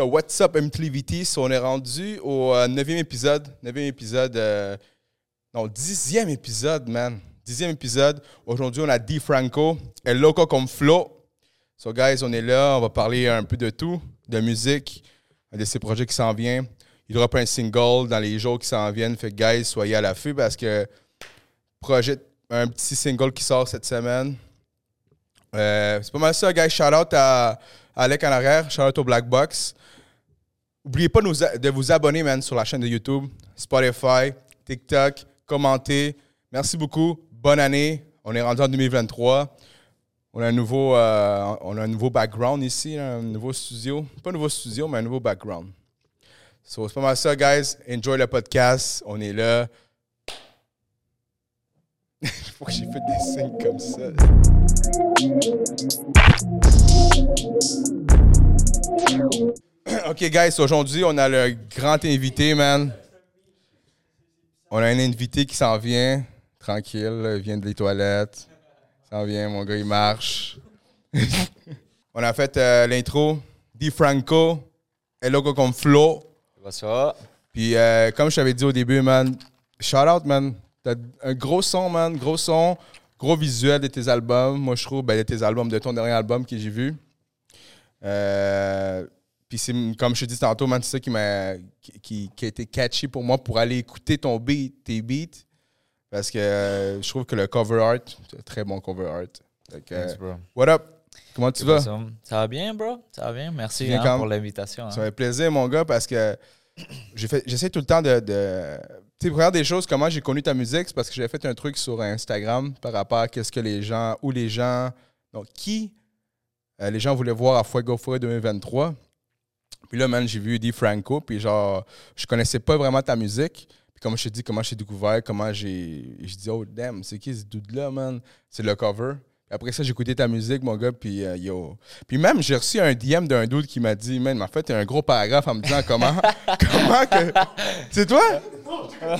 What's up, MTVT? On est rendu au euh, neuvième épisode. Neuvième épisode. euh, non, dixième épisode, man. Dixième épisode. Aujourd'hui, on a D. Franco. El Loco comme Flo. So, guys, on est là. On va parler un peu de tout, de musique, de ses projets qui s'en viennent. Il drop un single dans les jours qui s'en viennent. Fait que, guys, soyez à l'affût parce que projet, un petit single qui sort cette semaine. Euh, c'est pas mal ça, guys. Shout out à Alec en arrière. Shout out au Black Box. N'oubliez pas de vous abonner, man, sur la chaîne de YouTube, Spotify, TikTok, commentez. Merci beaucoup. Bonne année. On est rendu en 2023. On a un nouveau, euh, on a un nouveau background ici, un nouveau studio. Pas un nouveau studio, mais un nouveau background. So, c'est pas mal ça, guys. Enjoy le podcast. On est là. Pourquoi j'ai fait des signes comme ça? OK, guys, aujourd'hui, on a le grand invité, man. On a un invité qui s'en vient, tranquille, il vient des toilettes. Il s'en vient, mon gars, il marche. on a fait euh, l'intro, Di Franco, El Loco comme Flo. Bonsoir. Puis, euh, comme je t'avais dit au début, man, shout out, man. T'as un gros son, man, gros son, gros visuel de tes albums. Moi, je trouve, ben, de tes albums, de ton dernier album que j'ai vu. Euh, puis, c'est comme je te dis tantôt, man, c'est ça qui, m'a, qui, qui- a été catchy pour moi pour aller écouter ton beat, tes beats. Parce que euh, je trouve que le cover art, c'est un très bon cover art. Thanks, bro. what up? Comment tu vas? Ça, va bien, bro? Ça va bien? Merci hein, pour l'invitation. hein. Ça fait plaisir, mon gars, parce que j'essaie tout le temps de. de tu sais, des choses, comment j'ai connu ta musique, c'est parce que j'avais fait un truc sur Instagram par rapport à qu'est-ce que les gens, où les gens, donc qui euh, les gens voulaient voir à Fuego Fuego 2023. Puis là, man, j'ai vu Eddie Franco, puis genre, je connaissais pas vraiment ta musique. Puis comme je t'ai dit, comment j'ai découvert, comment j'ai. Je dis, oh damn, c'est qui ce dude-là, man? C'est le cover. Puis après ça, j'ai écouté ta musique, mon gars, puis euh, yo. Puis même, j'ai reçu un DM d'un dude qui m'a dit, man, en fait, un gros paragraphe en me disant comment. comment que. C'est toi?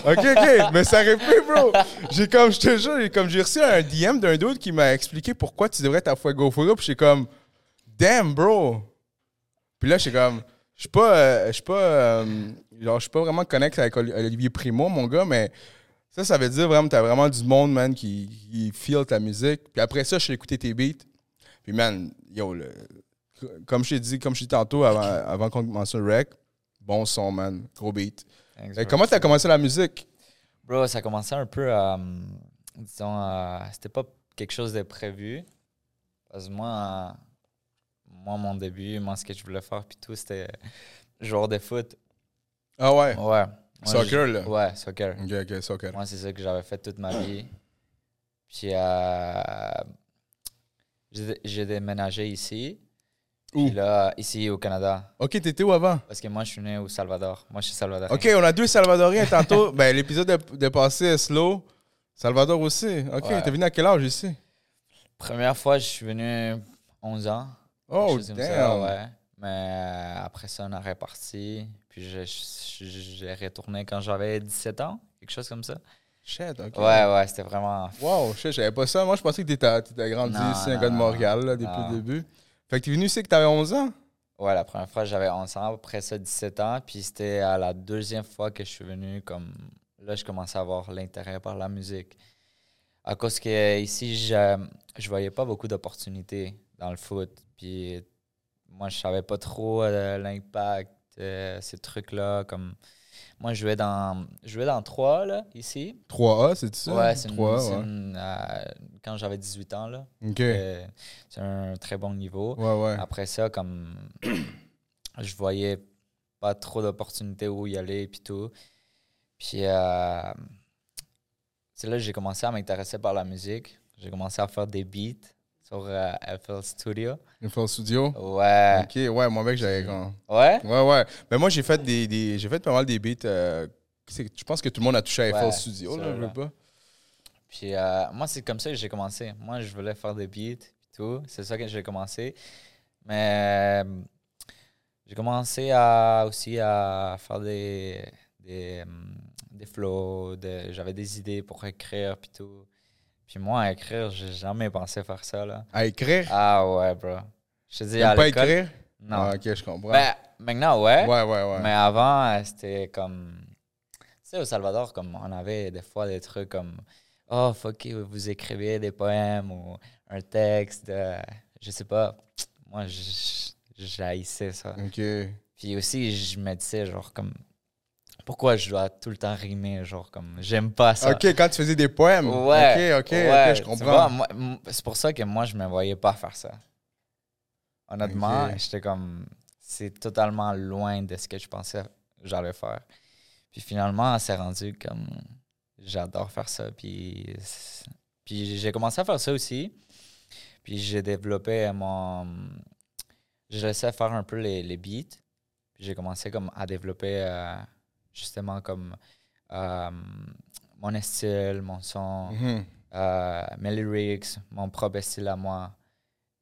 Ok, ok, mais ça aurait pu, bro. J'ai comme, je te jure, j'ai comme j'ai reçu un DM d'un dude qui m'a expliqué pourquoi tu devrais être à Fuego Fuego, puis j'étais comme, damn, bro. Puis là, j'étais comme, je suis pas, euh, je suis pas, euh, genre, je suis pas vraiment connecté avec Oli- Olivier Primo, mon gars, mais ça, ça veut dire vraiment, t'as vraiment du monde, man, qui, qui feel ta musique. Puis après ça, je suis écouté tes beats. Puis, man, yo, le- comme je t'ai dit, comme je t'ai dit tantôt avant, avant qu'on commence le rec, bon son, man, gros beat. Thanks, Euh, comment t'as commencé la musique? Bro, ça commençait un peu à. disons, euh, c'était pas quelque chose de prévu. Parce que moi, euh, moi, mon début, moi, ce que je voulais faire, puis tout, c'était joueur de foot. Ah ouais? Ouais. Moi, Soccer, là? Ouais, soccer. Ok, ok, soccer. Moi, c'est ça que j'avais fait toute ma vie. Puis, euh, j'ai déménagé ici. Où? Là, ici au Canada. Ok, t'étais où avant? Parce que moi, je suis né au Salvador. Moi, je suis salvadorien. Ok, on a deux Salvadoriens tantôt. ben, l'épisode de, de passé est slow. Salvador aussi. Ok, Ouais. t'es venu à quel âge ici? Première fois, je suis venu 11 ans. Oh, comme ça, damn. ouais. Mais euh, après ça, on a reparti. Puis j'ai retourné quand j'avais 17 ans. Quelque chose comme ça. Shit, ok. Ouais, ouais, c'était vraiment... Wow, shit, j'avais pas ça. Moi, je pensais que t'étais, t'étais grandi Non, ici, un non, gars de Montréal, là, depuis non. le début. Fait que t'es venu ici que t'avais 11 ans? Ouais, la première fois, j'avais 11 ans. Après ça, 17 ans. Puis c'était à la deuxième fois que je suis venu comme... Là, je commençais à avoir l'intérêt par la musique. À cause que ici, je, je voyais pas beaucoup d'opportunités dans le foot. Puis moi, je savais pas trop euh, l'impact, euh, ces trucs-là. Comme moi, je jouais dans, je jouais dans 3, là, ici. 3A, c'est ça? Ouais, c'est une, 3A, c'est ouais. une, euh, quand j'avais 18 ans, là. Ok. C'est un très bon niveau. Ouais, ouais. Après ça, comme je voyais pas trop d'opportunités où y aller puis tout. Puis c'est là que j'ai commencé à m'intéresser par la musique. J'ai commencé à faire des beats sur euh, FL Studio. Au studio? Ouais. Ok, ouais, moi, mec, j'avais grand. Ouais? Ouais, ouais. Mais moi, j'ai fait des, des- j'ai fait pas mal des beats. euh, je pense que tout le monde a touché à FL Studio, là, je veux pas. Puis euh, moi, c'est comme ça que j'ai commencé. Moi, je voulais faire des beats et tout. C'est ça que j'ai commencé. Mais j'ai commencé à, aussi à faire des, des, des flows. de- J'avais des idées pour écrire puis tout. Puis moi, à écrire, j'ai jamais pensé faire ça. Là. À écrire? Ah ouais, bro. Je te dis, à pas écrire? Non. Ah, ok, je comprends. Ben, maintenant, ouais. Ouais, ouais, ouais. Mais avant, euh, c'était comme. Tu sais, au Salvador, comme on avait des fois des trucs comme Oh, fuck, you, vous écrivez des poèmes ou un texte. de- je sais pas. Moi, je- j'haïssais ça. OK. Puis aussi, je me disais, genre, comme. Pourquoi je dois tout le temps rimer? Genre, comme. J'aime pas ça. OK, quand tu faisais des poèmes. Ouais. OK, OK, ouais, OK, je comprends. c'est pour ça que moi, je me voyais pas faire ça. Honnêtement, j'étais comme. C'est totalement loin de ce que je pensais j'allais faire. Puis finalement, c'est rendu comme. J'adore faire ça. Puis, puis j'ai commencé à faire ça aussi. Puis j'ai développé mon. Je laissais faire un peu les, les beats. Puis j'ai commencé comme à développer euh, justement comme euh, mon style, mon son euh, mes lyrics, mon propre style à moi.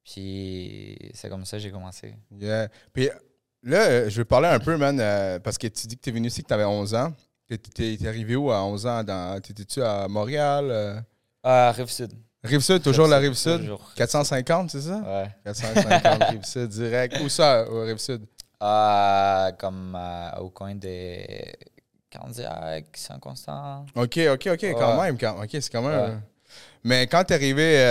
Puis c'est comme ça que j'ai commencé. Yeah. Puis là, euh, je vais parler un peu, man, euh, parce que tu dis que tu es venu ici que tu avais 11 ans. T'es t'es arrivé où à 11 ans? dans- T'étais-tu à Montréal? Ah, Rive-Sud. Rive-Sud, toujours la Rive-Sud, Rive-Sud? toujours. 450, c'est ça? Ouais. 450 Rive-Sud, direct. Où ça, au Rive-Sud? Ah, comme euh, au coin des Candiac, Saint-Constant. OK, OK, OK, quand même. quand- OK, c'est quand même... Euh, Mais quand t'es arrivé, euh,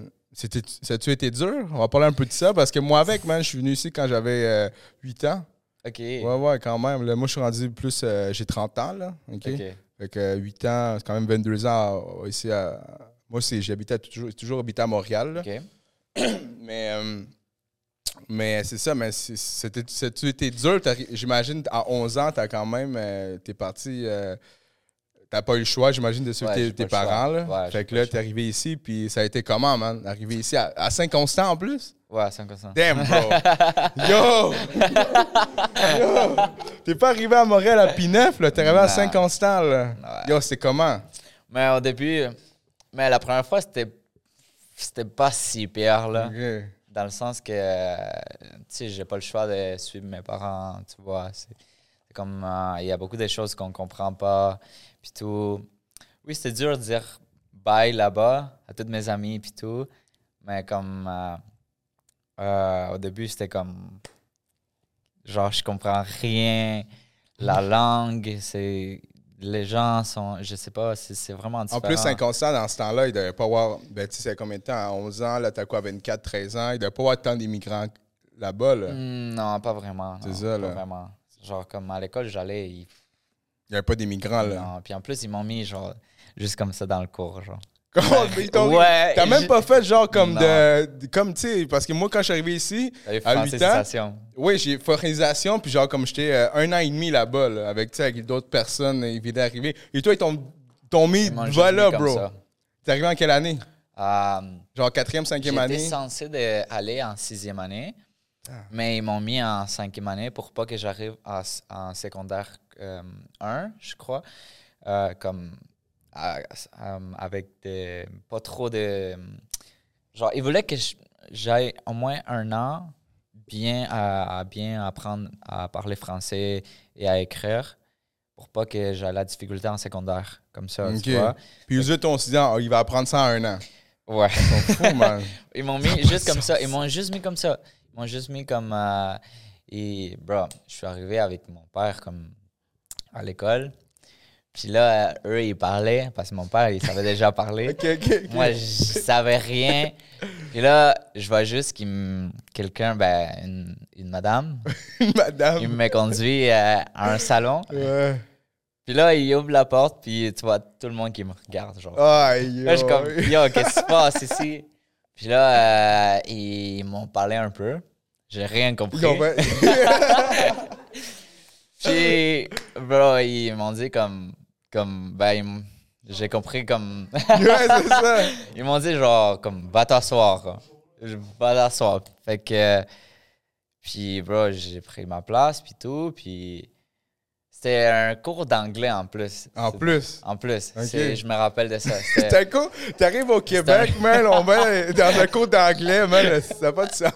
euh, c'était- ça a-tu été dur? On va parler un peu de ça, parce que moi, avec, man, je suis venu ici quand j'avais euh, 8 ans. OK. Ouais, ouais, quand même. Là, moi, je suis rendu plus... J'ai 30 ans, là. OK? OK. Fait que 8 ans, c'est quand même 22 ans ici à... Moi, c'est, j'habitais toujours, toujours habité à Montréal. là. OK. Mais, euh, mais c'est ça, mais c'était, été dur. J'imagine, à 11 ans, t'as quand même... euh, t'es parti... euh, t'as pas eu le choix, j'imagine, de suivre Ouais, tes, tes parents. Là. Ouais, fait que là, t'es arrivé ici, puis ça a été comment, man? Arrivé ici à, à Saint-Constant, en plus? Ouais, Saint-Constant. Damn, bro! Yo! Yo! T'es pas arrivé à Montréal à P9, là. T'es arrivé à. Saint-Constant, là. Ouais. Yo, c'est comment? Mais au début, mais la première fois, c'était c'était pas si pire, là. Dans le sens que, euh, tu sais, j'ai pas le choix de suivre mes parents, tu vois. C'est comme, euh, il y a beaucoup de choses qu'on comprend pas, puis tout. Oui, c'était dur de dire bye là-bas à tous mes amis, puis tout. Mais comme, euh, au début, c'était comme, genre, je comprends rien. La langue, c'est... Les gens sont... Je sais pas, c'est c'est vraiment En plus, Saint-Constant, dans ce temps-là, il devait pas avoir. Ben, tu sais, combien de temps? À 11 ans, là, t'as quoi, 24, 13 ans? Il devait pas avoir tant d'immigrants là-bas, là. Hmm, Non, pas vraiment. C'est ça, pas là. vraiment. Genre, comme à l'école, j'allais. Il y avait pas d'immigrants, là. non. Puis en plus, ils m'ont mis, genre, juste comme ça dans le cours, genre. Ouais, T'as même pas fait genre comme Non. de, Comme, tu sais, parce que moi, quand je suis arrivé ici, À huit ans? francisation. oui, j'ai forisation, puis genre, comme j'étais euh, un an et demi là-bas, là, avec, d'autres personnes, ils venaient d'arriver. Et toi, ils t'ont mis, voilà, bro. T'es arrivé en quelle année? Euh, Genre quatrième, cinquième année? J'étais censé de aller en sixième année, Ah. mais ils m'ont mis en cinquième année pour pas que j'arrive en, en secondaire 1, je crois. Euh, comme à- à- avec des, pas trop de. Genre, ils voulaient que j'aille au moins un an bien à, à bien apprendre à parler français et à écrire pour pas que j'aie la difficulté en secondaire. Comme ça, tu vois. Puis eux autres, on s'est dit, il va apprendre ça en un an. Ouais. Ils sont fous, man. Ils m'ont mis juste comme ça. Ils m'ont juste mis comme ça. Ils m'ont juste mis comme. euh, et, bro, je suis arrivé avec mon père comme à l'école. Puis là, euh, eux, ils parlaient parce que mon père, il savait déjà parler. Moi, je savais rien. Puis là, je vois juste qu'il me- quelqu'un, ben, une, une madame, il Madame. me conduit euh, à un salon. Ouais. Puis là, il ouvre la porte, puis tu vois tout le monde qui me regarde, genre. Yo. Là, je suis comme, yo, qu'est-ce qui se passe ici? Puis là, euh, ils m'ont parlé un peu. J'ai rien compris. Puis, bro, ils m'ont dit comme, comme, ben, j'ai compris comme, ouais, c'est ça. ils m'ont dit genre, comme, va t'asseoir. Va t'asseoir. Fait que, puis, bro, j'ai pris ma place, puis tout, puis c'était un cours d'anglais en plus. En plus? En plus. Ok. C'est- Je me rappelle de ça. T'arrives au Québec, man, on va dans un cours d'anglais, man, ça n'a pas de sens.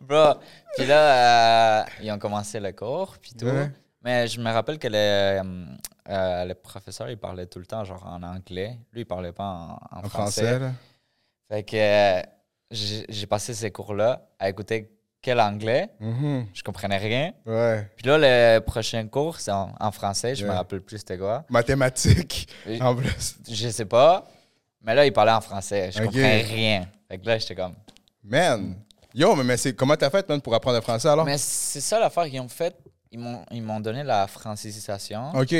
Bro, puis là, euh, ils ont commencé le cours, puis tout. Ouais. Mais je me rappelle que le, euh, euh, le professeur, il parlait tout le temps, genre en anglais. Lui, il parlait pas en, en En français. français, là. Fait que euh, j'ai passé ces cours-là à écouter quel anglais. Mhm. Je comprenais rien. Ouais. Puis là, le prochain cours, c'est en, en français. Je me Yeah. rappelle plus c'était quoi. Mathématiques, Et- en plus. Je sais pas. Mais là, il parlait en français. Je Ok. comprenais rien. Fait que là, j'étais comme. Man. Yo, mais, mais c'est, comment t'as fait, man, pour apprendre le français, alors? Mais c'est ça l'affaire qu'ils ont fait. Ils m'ont, ils m'ont donné la francisation, OK.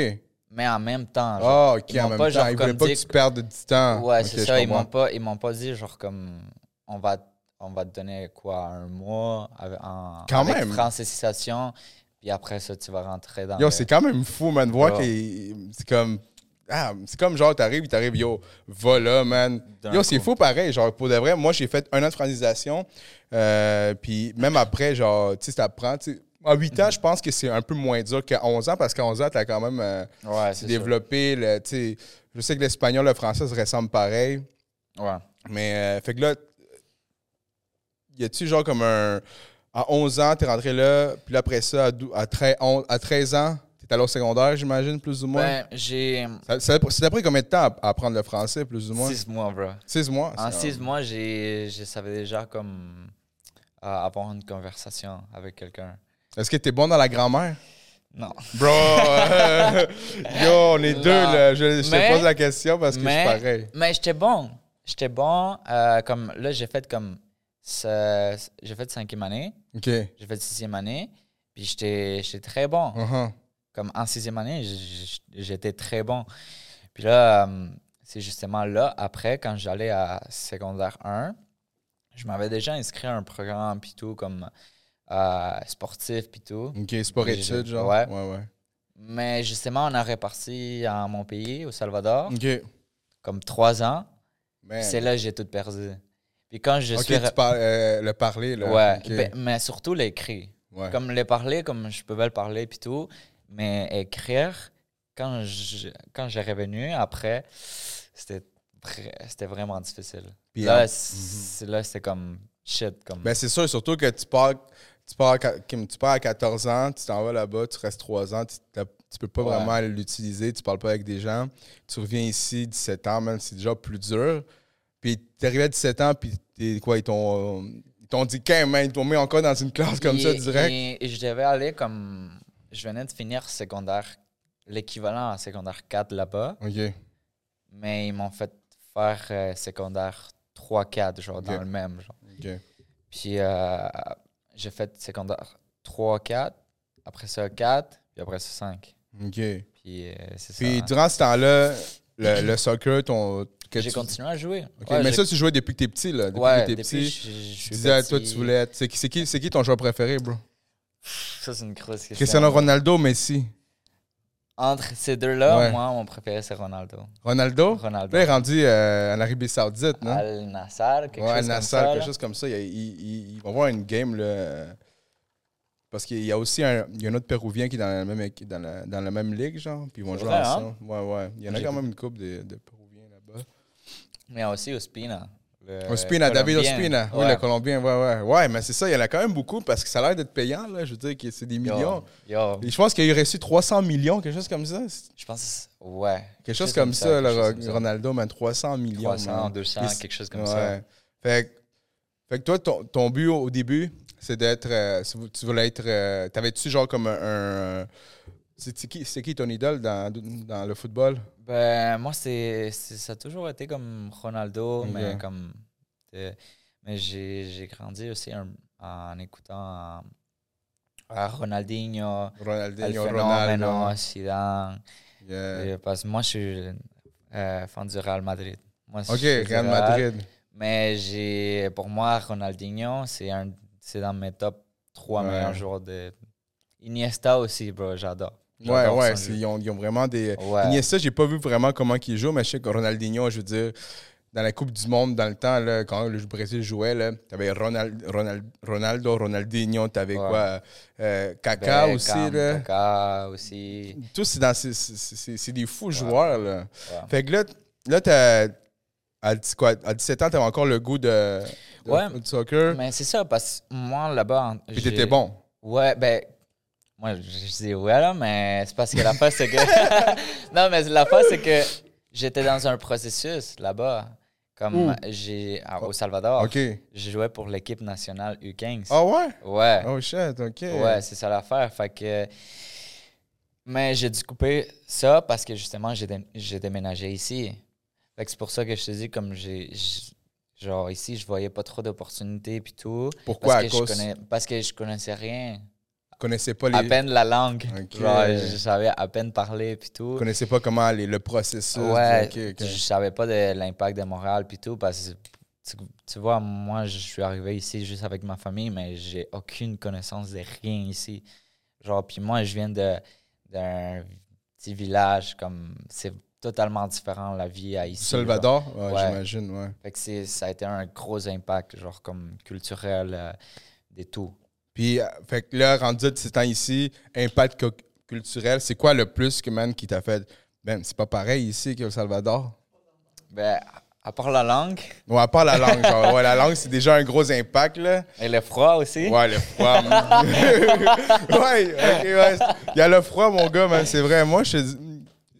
mais en même temps. Ah, genre. OK, Ils en m'ont même pas, temps. genre, Ils voulaient pas dit- que tu perdes du temps. Ouais, c'est ça. Ils m'ont pas, ils m'ont pas dit genre comme on va, on va te donner quoi un mois avec, en, Quand avec même. francisation, puis après ça tu vas rentrer dans. Yo, le- c'est quand même fou, man, de voir que c'est comme... Ah, c'est comme genre, t'arrives, il t'arrive, yo, va là, man. Yo, c'est fou pareil. Genre, pour de vrai, moi, j'ai fait un an de francisation. euh, puis même après, genre, tu sais, ça prend. tu sais, À 8 ans, je pense que c'est un peu moins dur qu'à 11 ans parce qu'à 11 ans, t'as quand même euh, Ouais, c'est développé. Le, tu je sais que l'espagnol, le français se ressemble pareil. Ouais. Mais, euh, fait que là, y a-tu genre comme un. À 11 ans, t'es rentré là, puis là, après ça, à, dou- à, 13, on- à 13 ans, t'es allé au secondaire, j'imagine, plus ou moins? Ben, j'ai t'a pris combien de temps à, à apprendre le français, plus ou moins? six mois, bro. 6 mois. En c'est- six mois, j'ai, je savais déjà comme euh, avoir une conversation avec quelqu'un. Est-ce que t'es bon dans la grammaire? Non. Bro, euh, yo, on est Non. deux, là. Je, je Mais- te pose la question parce que mais- je suis pareil. Mais j'étais bon. J'étais bon. euh, comme là, j'ai fait comme j'ai fait cinquième année. OK. J'ai fait sixième année, puis j'étais très bon. Uh-huh. Comme en sixième année, j'étais très bon. Puis là, euh, c'est justement là, après, quand j'allais à secondaire 1, je m'avais déjà inscrit à un programme, puis tout, comme euh, sportif, puis tout. OK, sport J'ai- études, genre? ouais. Ouais, ouais. Mais justement, on a reparti à mon pays, au Salvador, OK. comme trois ans. C'est là que j'ai tout perdu. Puis quand je OK, suis... tu parles euh, le parler, là. Ouais, ben, mais surtout l'écrit. ouais. Comme le parler, comme je pouvais le parler puis tout, mais écrire, quand je, quand j'ai revenu après, c'était c'était vraiment difficile. Puis, là, là, c'était comme shit. Comme, Ben, c'est sûr, surtout que tu pars, tu pars, à tu pars à 14 ans, tu t'en vas là-bas, tu restes 3 ans, tu, tu peux pas Ouais. vraiment l'utiliser, tu parles pas avec des gens. Tu reviens ici, 17 ans, man, c'est déjà plus dur. Puis t'es arrivé à 17 ans, puis t'es quoi, ils t'ont ils t'ont dit qu'un man, ils t'ont mis encore dans une classe comme ça direct. Et, et je devais aller comme. Je venais de finir secondaire, l'équivalent à secondaire 4 là-bas, OK. mais ils m'ont fait faire euh, secondaire 3-4, genre dans le même. Genre. OK. Puis euh, j'ai fait secondaire 3, 4, après ça 4, puis après ça 5. OK. Puis euh, c'est ça. Puis durant ce temps-là, le, le soccer, ton. J'ai tu- continué à jouer. Ouais, mais ça, tu jouais depuis que t'es petit, là. Depuis ouais, que t'es petit. je- disais à toi, tu voulais être. C'est qui, ton joueur préféré, bro? Ça, c'est une grosse question. Cristiano Ronaldo Messi? Entre ces deux-là, Ouais. moi, mon préféré, c'est Ronaldo. Ronaldo? Ronaldo. Là, il est rendu euh, en Arabie Saoudite, non? Al Nassar, quelque ouais, chose Nassar, comme ça. quelque chose comme ça. Il, il- il- il va avoir une game, là. euh, Parce qu'il y a aussi un, il y a un autre Péruvien qui est dans la même, dans la, dans la même ligue, genre. Puis ils vont jouer hein? ensemble. Ouais, ouais. Il y en a quand même une couple de, de Péruviens là-bas. Mais il y a aussi Ospina. Le Ospina, David. Ospina. Oui, le Colombien, ouais, ouais. Ouais, mais c'est ça, il y en a quand même beaucoup parce que ça a l'air d'être payant, là. Je veux dire que c'est des millions. Yo, yo, Et je pense qu'il a reçu 300 millions, quelque chose comme ça. Je pense, ouais. Quelque chose comme ça, là, quelque chose comme ça. Ronaldo, man, 300 millions. 300, man. 200, Et quelque chose comme ouais. ça. Fait, que- fait que toi, ton, ton but au, début, c'est d'être. euh, tu voulais être. euh, T'avais-tu genre comme un. un- c'est qui, ton idole dans, dans le football? Ben, moi, c'est, ça a toujours été comme Ronaldo, mais comme. euh, mais j'ai, grandi aussi en, en écoutant euh, Ronaldinho, El Ronaldinho, Fenomeno, Ronaldo. Zidane. Yeah. Parce que moi, je suis euh, fan du Real Madrid. Moi, Ok, Real Madrid. Mais j'ai, pour moi, Ronaldinho, c'est, dans mes top 3 Ouais. meilleurs joueurs de. Iniesta aussi, bro, j'adore. Ouais, ouais, ils ont, ils ont vraiment des. Ouais. Iniesta, j'ai pas vu vraiment comment il joue, mais je sais que Ronaldinho, je veux dire, dans la Coupe du Monde, dans le temps, là, quand le Brésil jouait, là, t'avais Ronald, Ronald, Ronaldo, Ronaldinho, t'avais Ouais. quoi? Euh, Kaka Beckham, aussi, là. Kaka aussi. Tous, c'est dans- c'est- c'est c'est- c'est des fous joueurs, là. Fait que là, là t'as. À, quoi, à 17 ans, t'avais encore le goût de, de, Ouais. de soccer. Mais c'est ça, parce que moi, là-bas. Puis t'étais bon. Ouais, ben. Moi, je, je dis ouais, là, mais c'est parce que la fois, c'est que. non, mais la fois, c'est que j'étais dans un processus là-bas. Comme Où? j'ai à- au Salvador, OK. j'ai joué pour l'équipe nationale U15. Ah ouais? Ouais. Oh shit, OK. Ouais, c'est ça l'affaire. Fait que. Mais j'ai dû couper ça parce que justement, j'ai dé- j'ai déménagé ici. Fait que c'est pour ça que je te dis, comme j'ai. Genre, ici, je voyais pas trop d'opportunités puis tout. Pourquoi? Parce À que, je cause... connais, parce que je connaissais rien. Connaissais pas les... À peine la langue. Ok. Genre, je savais à peine parler puis tout. connaissais pas comment les- le processus. Ouais, OK, OK. je savais pas de l'impact de Montréal puis tout parce que tu, tu vois, moi, je suis arrivé ici juste avec ma famille, mais j'ai aucune connaissance de rien ici. Genre, puis moi, je viens de d'un petit village, comme c'est totalement différent la vie à ici. Salvador? Ouais, Ouais. J'imagine, ouais. Fait que c'est, ça a été un gros impact, genre comme culturel, euh, des tout. Puis, euh, fait que là, rendu à 17 ans ici, impact cu- culturel, c'est quoi le plus que, man, qui t'a fait... Ben, c'est pas pareil ici qu'au Salvador? Ben, à part la langue Ouais, à part la langue. genre, ouais, la langue, c'est déjà un gros impact, là. et le froid aussi. Ouais, le froid. man. ouais, ok, ouais. Il y a le froid, mon gars, man, c'est vrai. Moi, je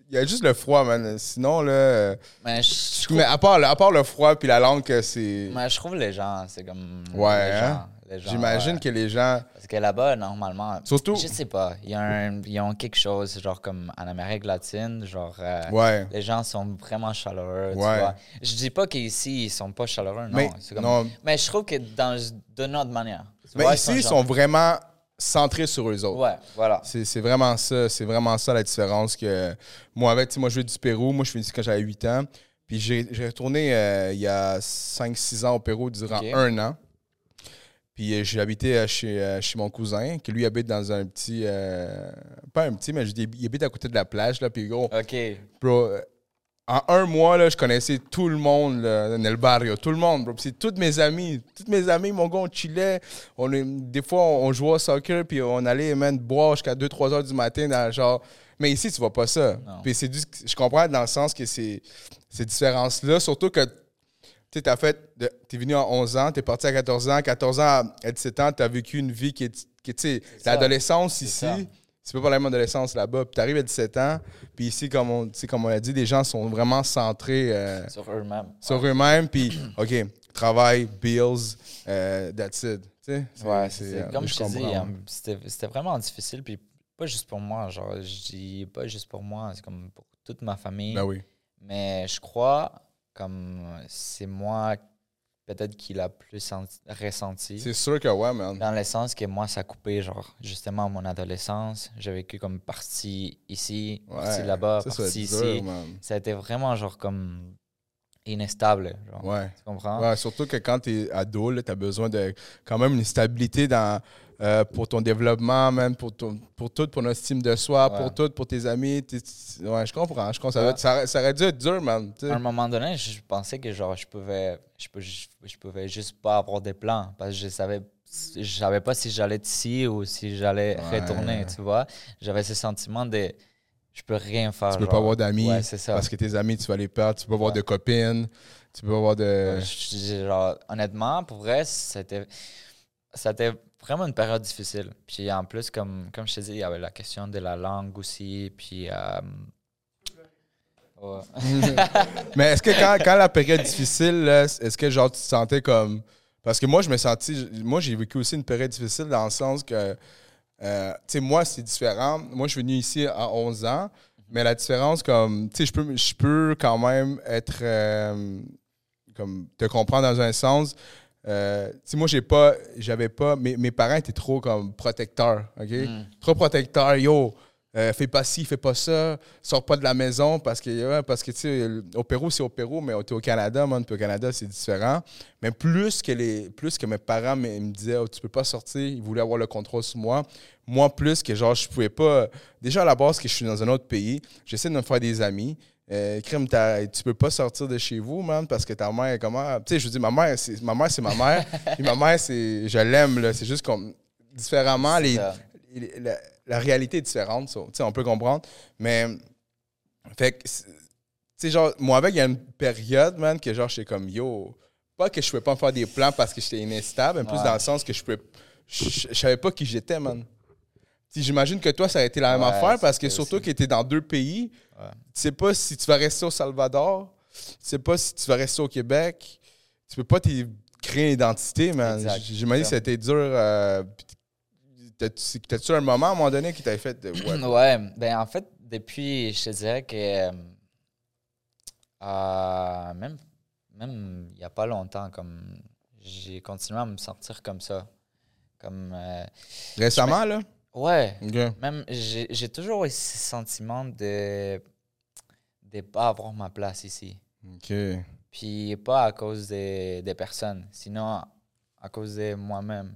il y a juste le froid, man. Sinon, là. euh, Mais je, trouve, Mais à part, à part le froid puis la langue, que c'est. mais je trouve les gens, c'est comme. Ouais, les hein? gens, J'imagine ouais. que les gens. Parce que là-bas, normalement. Surtout- Je sais pas. Il y a un, ils ont quelque chose, genre comme en Amérique latine, genre. euh, Ouais. Les gens sont vraiment chaleureux. tu Ouais. vois. Je dis pas qu'ici, ils sont pas chaleureux, non. Mais, comme- non, mais je trouve que dans, d'une autre manière. Tu mais vois, ici, ils genre- sont vraiment centrés sur eux autres. Ouais, voilà. C'est vraiment ça. C'est vraiment ça la différence que moi, avec, tu moi, je viens du Pérou. Moi, je suis venu ici quand j'avais 8 ans. Puis j'ai retourné euh, il y a 5-6 ans au Pérou durant un an. Puis euh, j'ai habité euh, chez, euh, chez mon cousin, qui lui habite dans un petit. euh, pas un petit, mais je dis, il habite à côté de la plage. Là, puis gros, OK. bro, en un mois, là, je connaissais tout le monde là, dans le barrio. Tout le monde, bro. C'est tous mes amis. Tous mes amis, mon gars, on chillait. On, des fois, on, jouait au soccer, puis on allait man, boire jusqu'à 2-3 heures du matin dans genre. Mais ici, tu vois pas ça. Puis c'est je comprends dans le sens que c'est ces différences-là, surtout que tu sais, fait. T'es venu à 11 ans, t'es parti à 14 ans. 14 ans à- à 17 ans, t'as vécu une vie qui est. Tu sais, l'adolescence ici. ça. C'est pas la même adolescence là-bas. Puis t'arrives à 17 ans, puis ici, comme on, comme on l'a dit, les gens sont vraiment centrés euh, Sur eux-mêmes. sur eux-mêmes. Puis, OK, travail, bills, euh, that's it. Ouais, c'est- euh, comme je te dis, c'était c'était vraiment difficile. Puis pas juste pour moi, genre, je dis pas juste pour moi, c'est comme pour toute ma famille. Ben oui. Mais je crois, comme c'est moi peut-être qui l'a plus senti- ressenti. C'est sûr que ouais, man. Dans le sens que moi, ça a coupé, genre, justement, mon adolescence. J'ai vécu comme partie ici, partie Ouais, là-bas, va être partie dur, ici. man. Ça a été vraiment, genre, comme inestable. Genre, Ouais. Tu comprends? Ouais, surtout que quand tu es ado, tu as besoin de quand même une stabilité dans, euh, pour ton développement, même pour, ton, pour tout, pour notre estime de soi, Ouais. pour tout, pour tes amis. T'es- Ouais, je comprends. Je comprends. Ça, Ouais. ça, ça aurait dû être dur, man. À un moment donné, je pensais que genre je pouvais je, pouvais juste pas avoir des plans parce que je savais je savais pas si j'allais être ici ou si j'allais retourner, tu vois. J'avais ce sentiment de je peux rien faire. Tu peux genre. pas avoir d'amis Ouais, c'est ça. parce que tes amis, tu vas les perdre. Tu peux pas avoir Ouais. de copines. Tu peux pas avoir de. Je- je- genre, honnêtement, pour vrai, c'était c'était vraiment une période difficile. Puis en plus, comme, comme je te dis, il y avait la question de la langue aussi. Puis. euh. Mais est-ce que quand, quand la période difficile, est-ce que genre tu te sentais comme. Parce que moi, je me sentis. Moi, j'ai vécu aussi une période difficile dans le sens que. euh, tu sais, moi, c'est différent. Moi, je suis venu ici à 11 ans, mais la différence, comme. Tu sais, je peux, peux quand même être. euh, comme te comprendre dans un sens. Euh, sais, moi, j'ai pas. J'avais pas. Mes, mes parents étaient trop comme protecteurs, OK? Mm. Trop protecteurs. Yo, euh, fais pas ci, fais pas ça, sors pas de la maison parce que, parce que tu sais, au Pérou, c'est au Pérou, mais t'es au Canada, man, puis au Canada, c'est différent. Mais plus que, les, plus que mes parents me, me disaient, oh, tu peux pas sortir, ils voulaient avoir le contrôle sur moi. Moi, plus que genre, je pouvais pas. Déjà, à la base, que je suis dans un autre pays, j'essaie de me faire des amis. Euh, crime, tu peux pas sortir de chez vous, man, parce que ta mère est comment. Tu sais, je veux dire, ma mère, c'est ma mère, c'est ma mère. puis ma mère, c'est. Je l'aime, là. C'est juste comme. Différemment, les, les- la, la réalité est différente, ça. Tu sais, on peut comprendre. Mais, fait que, tu sais, genre, moi, avec, il y a une période, man, que genre, j'étais comme, yo, pas que je pouvais pas me faire des plans parce que j'étais inestable, mais plus Ouais. dans le sens que je pouvais, je savais pas qui j'étais, man. Si J'imagine que toi, ça a été la même Ouais, affaire parce que surtout que tu es dans deux pays. Ouais. Tu sais pas si tu vas rester au Salvador sais pas si tu vas rester au Québec. Tu peux pas créer une identité, man. J'imagine que ça a été dur. euh, T'as-tu un moment à un moment donné qui t'avait fait de. Ouais, Ouais, ben en fait, depuis, je te dirais que euh, euh, même, même il n'y a pas longtemps, comme j'ai continué à me sentir comme ça. Comme, euh, Récemment, là? Ouais, même j'ai j'ai toujours eu ce sentiment de ne pas avoir ma place ici. Ok. Puis pas à cause des, des personnes, sinon à cause de moi-même.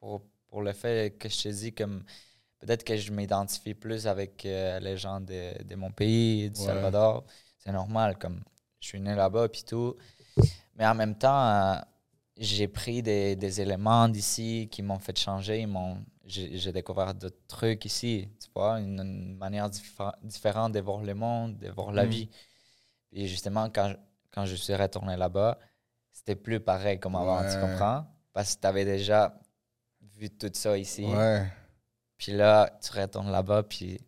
Pour, pour le fait que je te dis comme peut-être que je m'identifie plus avec euh, les gens de, de mon pays, du Ouais. Salvador. C'est normal, comme je suis né là-bas puis tout. Mais en même temps, euh, j'ai pris des, des éléments d'ici qui m'ont fait changer. ils m'ont- J'ai découvert d'autres trucs ici, tu vois, une, une manière diffé- différente de voir le monde, de voir la Mm. vie. Et justement, quand, je- quand je suis retourné là-bas, c'était plus pareil comme avant, tu comprends? Parce que tu avais déjà vu tout ça ici. Ouais. Puis là, tu retournes là-bas, puis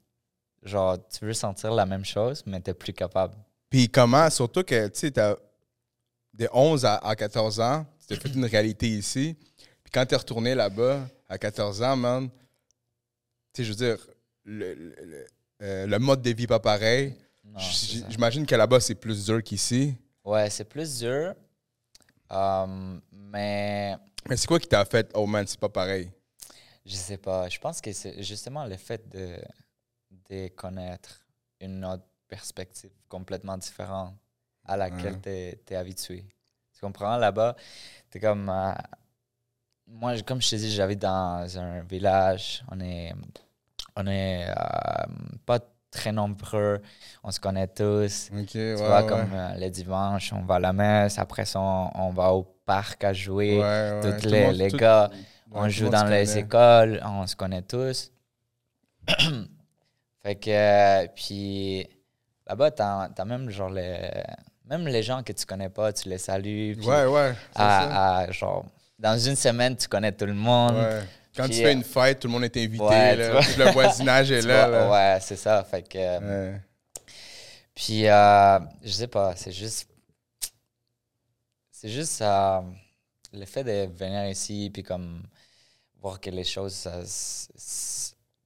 genre, tu veux sentir la même chose, mais tu plus capable. Puis comment, surtout que, tu sais, de 11 à, à 14 ans, tu t'es fait une réalité ici. Puis quand t'es retourné là-bas, à 14 ans, man, tu sais, je veux dire, le, le- le- euh, le mode de vie pas pareil. J'imagine que là-bas, c'est plus dur qu'ici. Ouais, c'est plus dur. Um, mais Mais c'est quoi qui t'a fait, oh man, c'est pas pareil? je sais pas. Je pense que c'est justement le fait de, de connaître une autre perspective complètement différente à laquelle Ouais. tu es, habitué. Tu comprends? Là-bas, tu es comme. euh, moi, comme je te dis, j'habite dans un village. On est, on est euh, pas très nombreux. On se connaît tous. Ok, Tu ouais, vois, ouais. comme euh, le dimanche, on va à la messe. Après ça, on, on va au parc à jouer. Ouais, ouais. Tous Tout le les, monde- les tout- gars, on joue dans les connaît. écoles, on se connaît tous. fait que, euh, puis là-bas, t'as as même genre les, même les gens que tu connais pas, tu les salues. puis Ouais, ouais. à, à, genre, dans une semaine, tu connais tout le monde. Ouais. Quand Puis, tu fais euh, une fête, tout le monde est invité. Ouais, là. le voisinage est là. vois, là. Ouais, c'est ça. Fait que, euh, Ouais. Puis, euh, je sais pas, c'est juste. C'est juste euh, le fait de venir ici, puis comme voir que les choses, ça,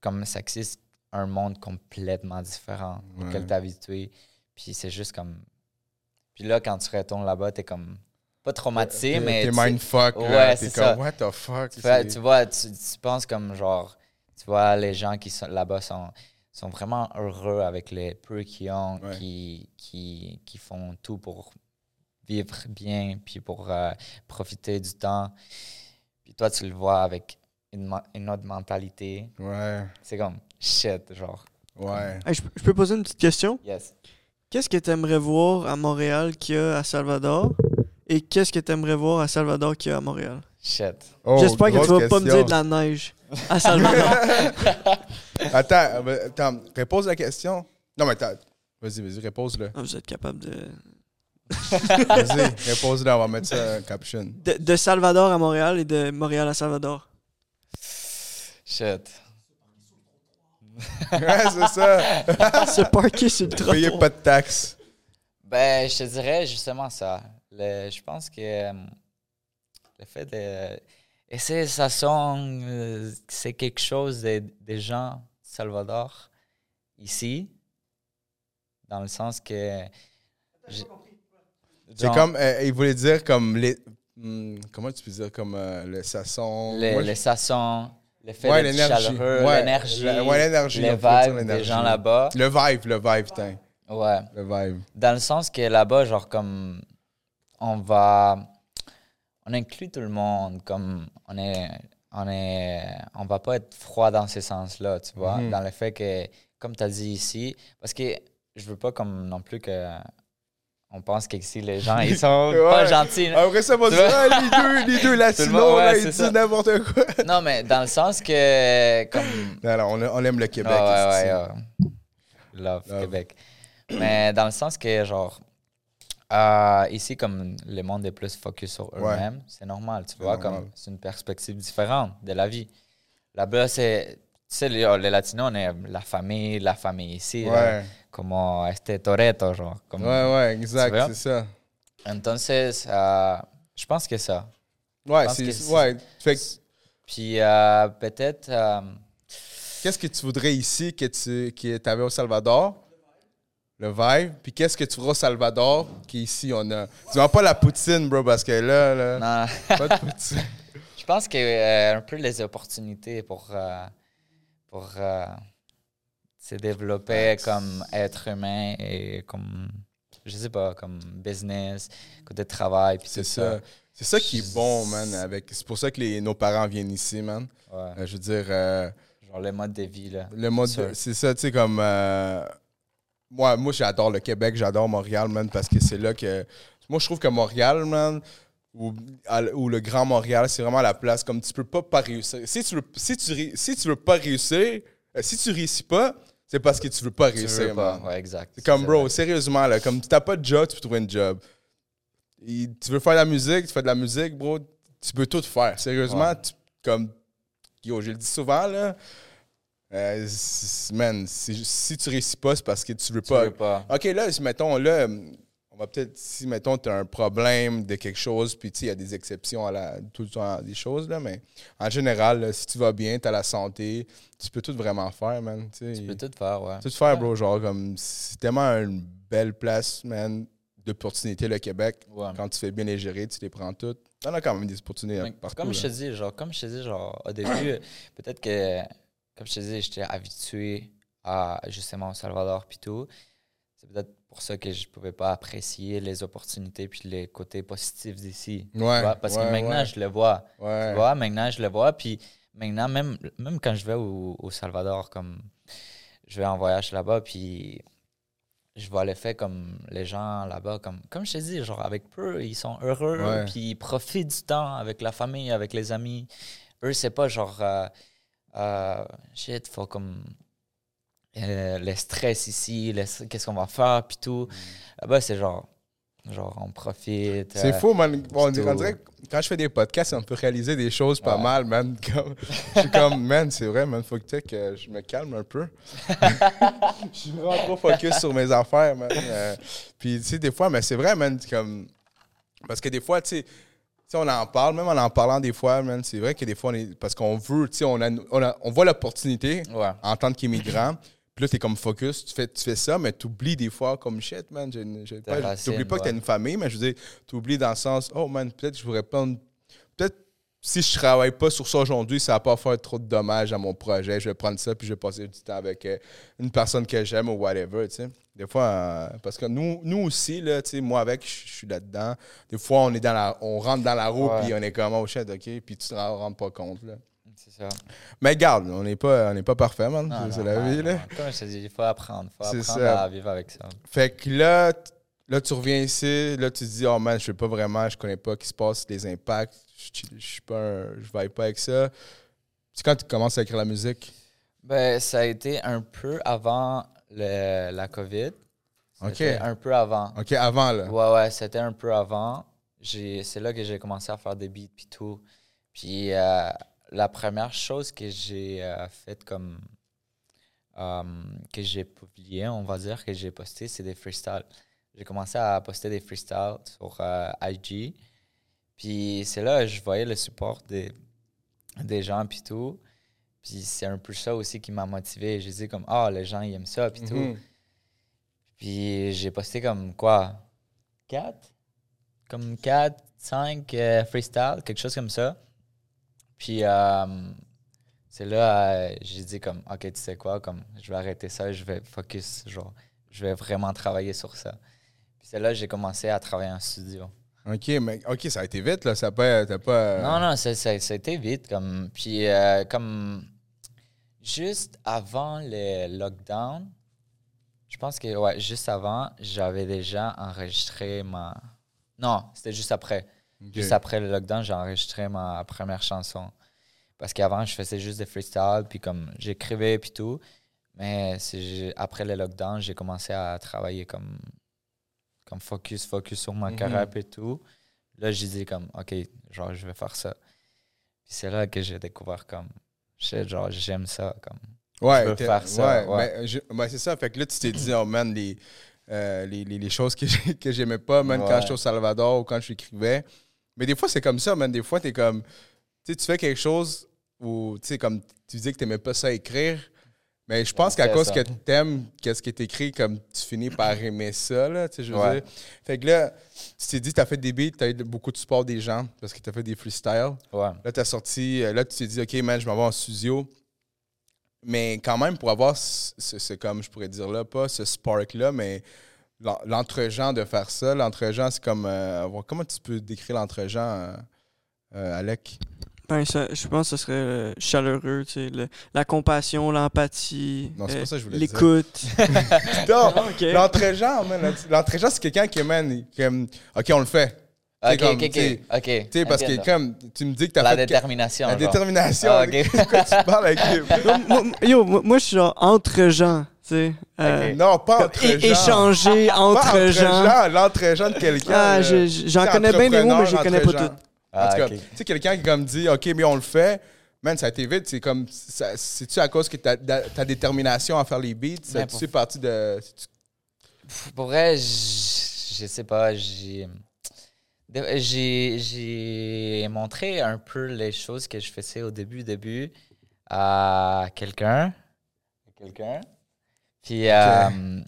comme ça existe un monde complètement différent auquel Ouais. tu es habitué. Puis c'est juste comme. Puis là, quand tu retournes là-bas, tu es comme. Pas traumatisé, T'es- mais. T'es mindfuck. là. Ouais, T'es c'est comme, ça. what the fuck? tu, fais- tu vois, tu, tu penses comme genre, tu vois, les gens qui sont là-bas sont, sont vraiment heureux avec les peu qu'ils ont, Ouais. qui, qui, qui font tout pour vivre bien, puis pour euh, profiter du temps. Puis toi, tu le vois avec une, une autre mentalité. Ouais, C'est comme shit, genre, ouais. Hey, je, peux- je peux poser une petite question? yes. Qu'est-ce que tu aimerais voir à Montréal qu'il y a à Salvador? Et qu'est-ce que tu aimerais voir à Salvador qu'il y a à Montréal? Shit. Oh, J'espère que tu vas pas me dire de la neige à Salvador. Attends, attends, repose la question. Non, mais attends. Vas-y, vas-y, repose-le. Ah, vous êtes capable de... Vas-y, repose-le, on va mettre ça en caption. de... de Salvador à Montréal et de Montréal à Salvador. Shit. ouais, c'est ça. Se parquer sur le Payez trottoir. pas de taxes. Ben, je te dirais justement ça. Le- je pense que euh, le fait de. Essayer ça sonne, euh, c'est quelque chose des des gens de Salvador ici, dans le sens que. j'ai- C'est comme, euh, il voulait dire comme les. hmm, comment tu peux dire comme euh, le sasson. les, Moi, les sassons, le fait Ouais, d'être l'énergie. chaleureux, Ouais, l'énergie, la- ouais, l'énergie, les vibes des gens là-bas. Le vibe, le vibe, putain. Ouais. Le vibe. Dans le sens que là-bas, genre, comme on va. On inclut tout le monde, comme on est. On est. On va pas être froid dans ce sens-là, tu vois. Mhm. Dans le fait que, comme tu as dit ici, parce que je veux pas comme non plus que. On pense qu'ici, les gens, ils sont pas Ouais. gentils. Après ça, on vois? ah, les deux, les deux latinos, ouais, là, ils disent n'importe quoi. Non, mais dans le sens que. Comme. Non, non, on, on aime le Québec. Ah ouais, esti. ouais, ouais. Love, Love. Québec. Mais dans le sens que, genre, euh, ici, comme le monde est plus focus sur Ouais. eux-mêmes, c'est normal, tu vois, normal. comme c'est une perspective différente de la vie. Là-bas, c'est sais, les, les Latinos, on est la famille, la famille ici. là. Ouais. Como este Toretto, genre. Comme, Ouais, ouais, exact, c'est ça. Entonces, euh, je pense que ça. Ouais, c'est. Ouais. Fait Puis euh, peut-être. euh, qu'est-ce que tu voudrais ici que tu que avais au Salvador? Le vibe. Puis qu'est-ce que tu feras au Salvador qu'ici on a? Dis-moi pas la poutine, bro, parce que là, là non, pas de poutine. je pense que euh, un peu les opportunités pour, euh, pour euh, se développer comme être humain et comme, je sais pas, comme business, côté de travail. Puis C'est ça. C'est ça qui est bon, man. Avec... C'est pour ça que les... nos parents viennent ici, man. Ouais. Euh, je veux dire, Genre le mode de vie, là. le mode. De- C'est ça, tu sais, comme. Moi, moi j'adore le Québec, j'adore Montréal, man, parce que c'est là que. Moi, je trouve que Montréal, man, ou, le Grand Montréal, c'est vraiment la place comme tu peux pas pas réussir. Si tu veux, si tu, si tu veux pas réussir, euh, si tu réussis pas, c'est parce que tu veux pas Tu réussir, veux pas. Ouais, exact. Comme, bro, sérieusement, là, comme tu n'as pas de job, tu peux trouver un job. Et tu veux faire de la musique, tu fais de la musique, bro, tu peux tout faire. Sérieusement, Ouais. tu- comme, yo, je le dis souvent, là, euh, man, si, si tu réussis pas, c'est parce que tu veux Tu pas. veux pas. OK, là, si, mettons, là, on va peut-être, si, mettons, tu as un problème de quelque chose, puis, tu sais, il y a des exceptions à la, tout le temps, des choses, là, mais en général, là, si tu vas bien, tu as la santé, tu peux tout vraiment faire, man. Tu. Tu peux tout faire, ouais. Tout faire, bro, genre, comme, c'est tellement une belle place, man, d'opportunités, le Québec. Ouais. Quand tu fais bien les gérer, tu les prends toutes. T'en as quand même des opportunités Mais partout. comme là. je te dis, genre, comme je te dis, genre, au début, peut-être que, comme je te dis, j'étais habitué à justement au Salvador puis tout. C'est peut-être pour ça que je pouvais pas apprécier les opportunités puis les côtés positifs d'ici. Ouais, Parce ouais, que maintenant, ouais. je le vois. Ouais. Tu vois, maintenant, je le vois. Puis maintenant, même, même quand je vais au, au Salvador, comme je vais en voyage là-bas, puis je vois l'effet comme les gens là-bas, comme, comme je te dis, genre avec peu, ils sont heureux, puis ils profitent du temps avec la famille, avec les amis. Eux, c'est pas genre, euh, euh, shit, faut comme. euh, le stress ici, qu'est-ce qu'on va faire, puis tout. Là-bas, c'est genre, genre, on profite. C'est euh, fou, man. Bon, on dirait- que quand je fais des podcasts, on peut réaliser des choses pas Ouais. mal, man. Comme, je suis comme, man, c'est vrai, man. Faut que, tu sais, que je me calme un peu. je suis vraiment trop focus sur mes affaires, man. Euh, puis, tu sais, des fois, mais c'est vrai, man. Comme, parce que des fois, tu sais, on en parle, même en en parlant des fois, man. C'est vrai que des fois, on est, parce qu'on veut, tu sais, on, a, on, a- on voit l'opportunité Ouais. en tant qu'immigrant. Puis là, t'es comme focus, tu fais, tu fais ça, mais t'oublies des fois comme shit, man. j'ai une- j'ai Tes pas- T'oublies pas que t'as ouais. une famille, mais je veux dire, t'oublies dans le sens, oh man, peut-être que je pourrais prendre. Peut-être si je travaille pas sur ça aujourd'hui, ça va pas faire trop de dommages à mon projet. Je vais prendre ça, puis je vais passer du temps avec euh, une personne que j'aime ou whatever, tu sais. Des fois, euh, parce que nous, nous aussi, là, moi avec, je suis là-dedans. Des fois, on est dans la, on rentre dans la roue, puis on est comme, oh shit, ok, puis tu te rends pas compte, là. C'est ça. Mais garde, on n'est pas, on pas parfait, man. C'est la non, vie, là. Comme je te dis, il faut apprendre. Il faut apprendre ça. à vivre avec ça. Fait que là, là, tu reviens ici, là, tu te dis, oh man, je sais pas vraiment, je connais pas ce qui se passe, les impacts, je je suis pas un- je vibe pas avec ça. C'est quand tu commences à écrire la musique? Ben, ça a été un peu avant le- la COVID. Ok. C'était un peu avant. OK, avant, là. Ouais, ouais, c'était un peu avant. J'ai- C'est là que j'ai commencé à faire des beats puis tout. Puis euh, la première chose que j'ai euh, faite comme... euh, que j'ai publié, on va dire, que j'ai posté, c'est des freestyles. J'ai commencé à poster des freestyles sur euh, IG. Puis c'est là que je voyais le support des, des gens puis tout. Puis c'est un peu ça aussi qui m'a motivé. J'ai dit comme, ah, les gens, ils aiment ça puis tout. Mhm. Puis j'ai posté comme quoi? 4? Comme 4, 5 euh, freestyle, quelque chose comme ça. Puis euh, c'est là, euh, j'ai dit comme, ok, tu sais quoi, comme je vais arrêter ça, je vais focus, genre, je vais vraiment travailler sur ça. Puis c'est là j'ai commencé à travailler en studio. OK, mais OK, ça a été vite, là. Ça pas. Pas Non, non, ça, ça, ça a été vite. Comme, puis, euh, comme, juste avant le lockdown, je pense que, ouais, juste avant, j'avais déjà enregistré ma. Non, c'était juste après. Juste après le lockdown, j'ai enregistré ma première chanson. Parce qu'avant, je faisais juste des freestyles, puis comme, j'écrivais, puis tout. Mais après le lockdown, j'ai commencé à travailler comme, comme focus, focus sur ma Mhm. carrière et tout. Là, j'ai dit comme, OK, genre, je vais faire ça. Puis c'est là que j'ai découvert comme, J'étais genre, j'aime ça. Comme. Ouais, veux t'es- faire ça, Ouais, ouais. ben, je- ben, c'est ça. Fait que là, tu t'es dit, oh man, les, euh, les, les, les choses que j'ai- que j'aimais pas, man, quand Ouais. j'étais au Salvador ou quand j'écrivais. Mais des fois, c'est comme ça, man. Des fois, t'es comme. Tu sais, tu fais quelque chose où, tu sais, comme tu disais que t'aimais pas ça écrire. Mais je pense qu'à cause que t'aimes qu'est-ce qui est écrit, comme tu finis par aimer ça, là, tu sais, je veux Ouais. dire. Fait que là, tu t'es dit, t'as fait des beats, t'as eu beaucoup de support des gens parce que t'as fait des freestyles. Ouais. Là, tu as sorti, euh, là, tu t'es dit, OK, man, je m'en vais en studio. Mais quand même, pour avoir ce, ce- ce- comme je pourrais dire là, pas ce spark-là, mais l'en- l'entre-gens de faire ça, l'entre-gens, c'est comme. euh, comment tu peux décrire l'entre-gens, euh, euh, Alec? Ben, ça- je pense que ce serait euh, chaleureux, tu sais, le- la compassion, l'empathie, Non, c'est euh, pas ça que je voulais dire. l'écoute. Non, ok. l'entre-gens, man, l'entre-gens, c'est quelqu'un qui est, man, qui aime, OK, on le fait. C'est Ok, comme, ok, ok. tu sais, ok. Tu sais, parce que Entiendo. comme tu me dis que tu as La fait. détermination. la genre. détermination. Ah, ok. De quoi tu parles avec Yo, moi, yo, moi, moi, je suis genre entre gens, tu sais. euh. Non, pas comme entre é- gens. échanger Pas entre gens. l'entre-gens de quelqu'un. Ah, je- je- j'en Tu sais, connais bien des mots, mais je les connais pas entre-gens. En Ah, cas, tu sais, quelqu'un qui comme dit, OK, mais on le fait. Man, ça a été vite. C'est comme, c'est-tu à cause que ta, détermination à faire les beats? Ça Mais tu pour- parti de. Pour vrai, je sais pas, j'ai. J'ai montré un peu les choses que je faisais au début, début à quelqu'un. À quelqu'un. Puis, euh,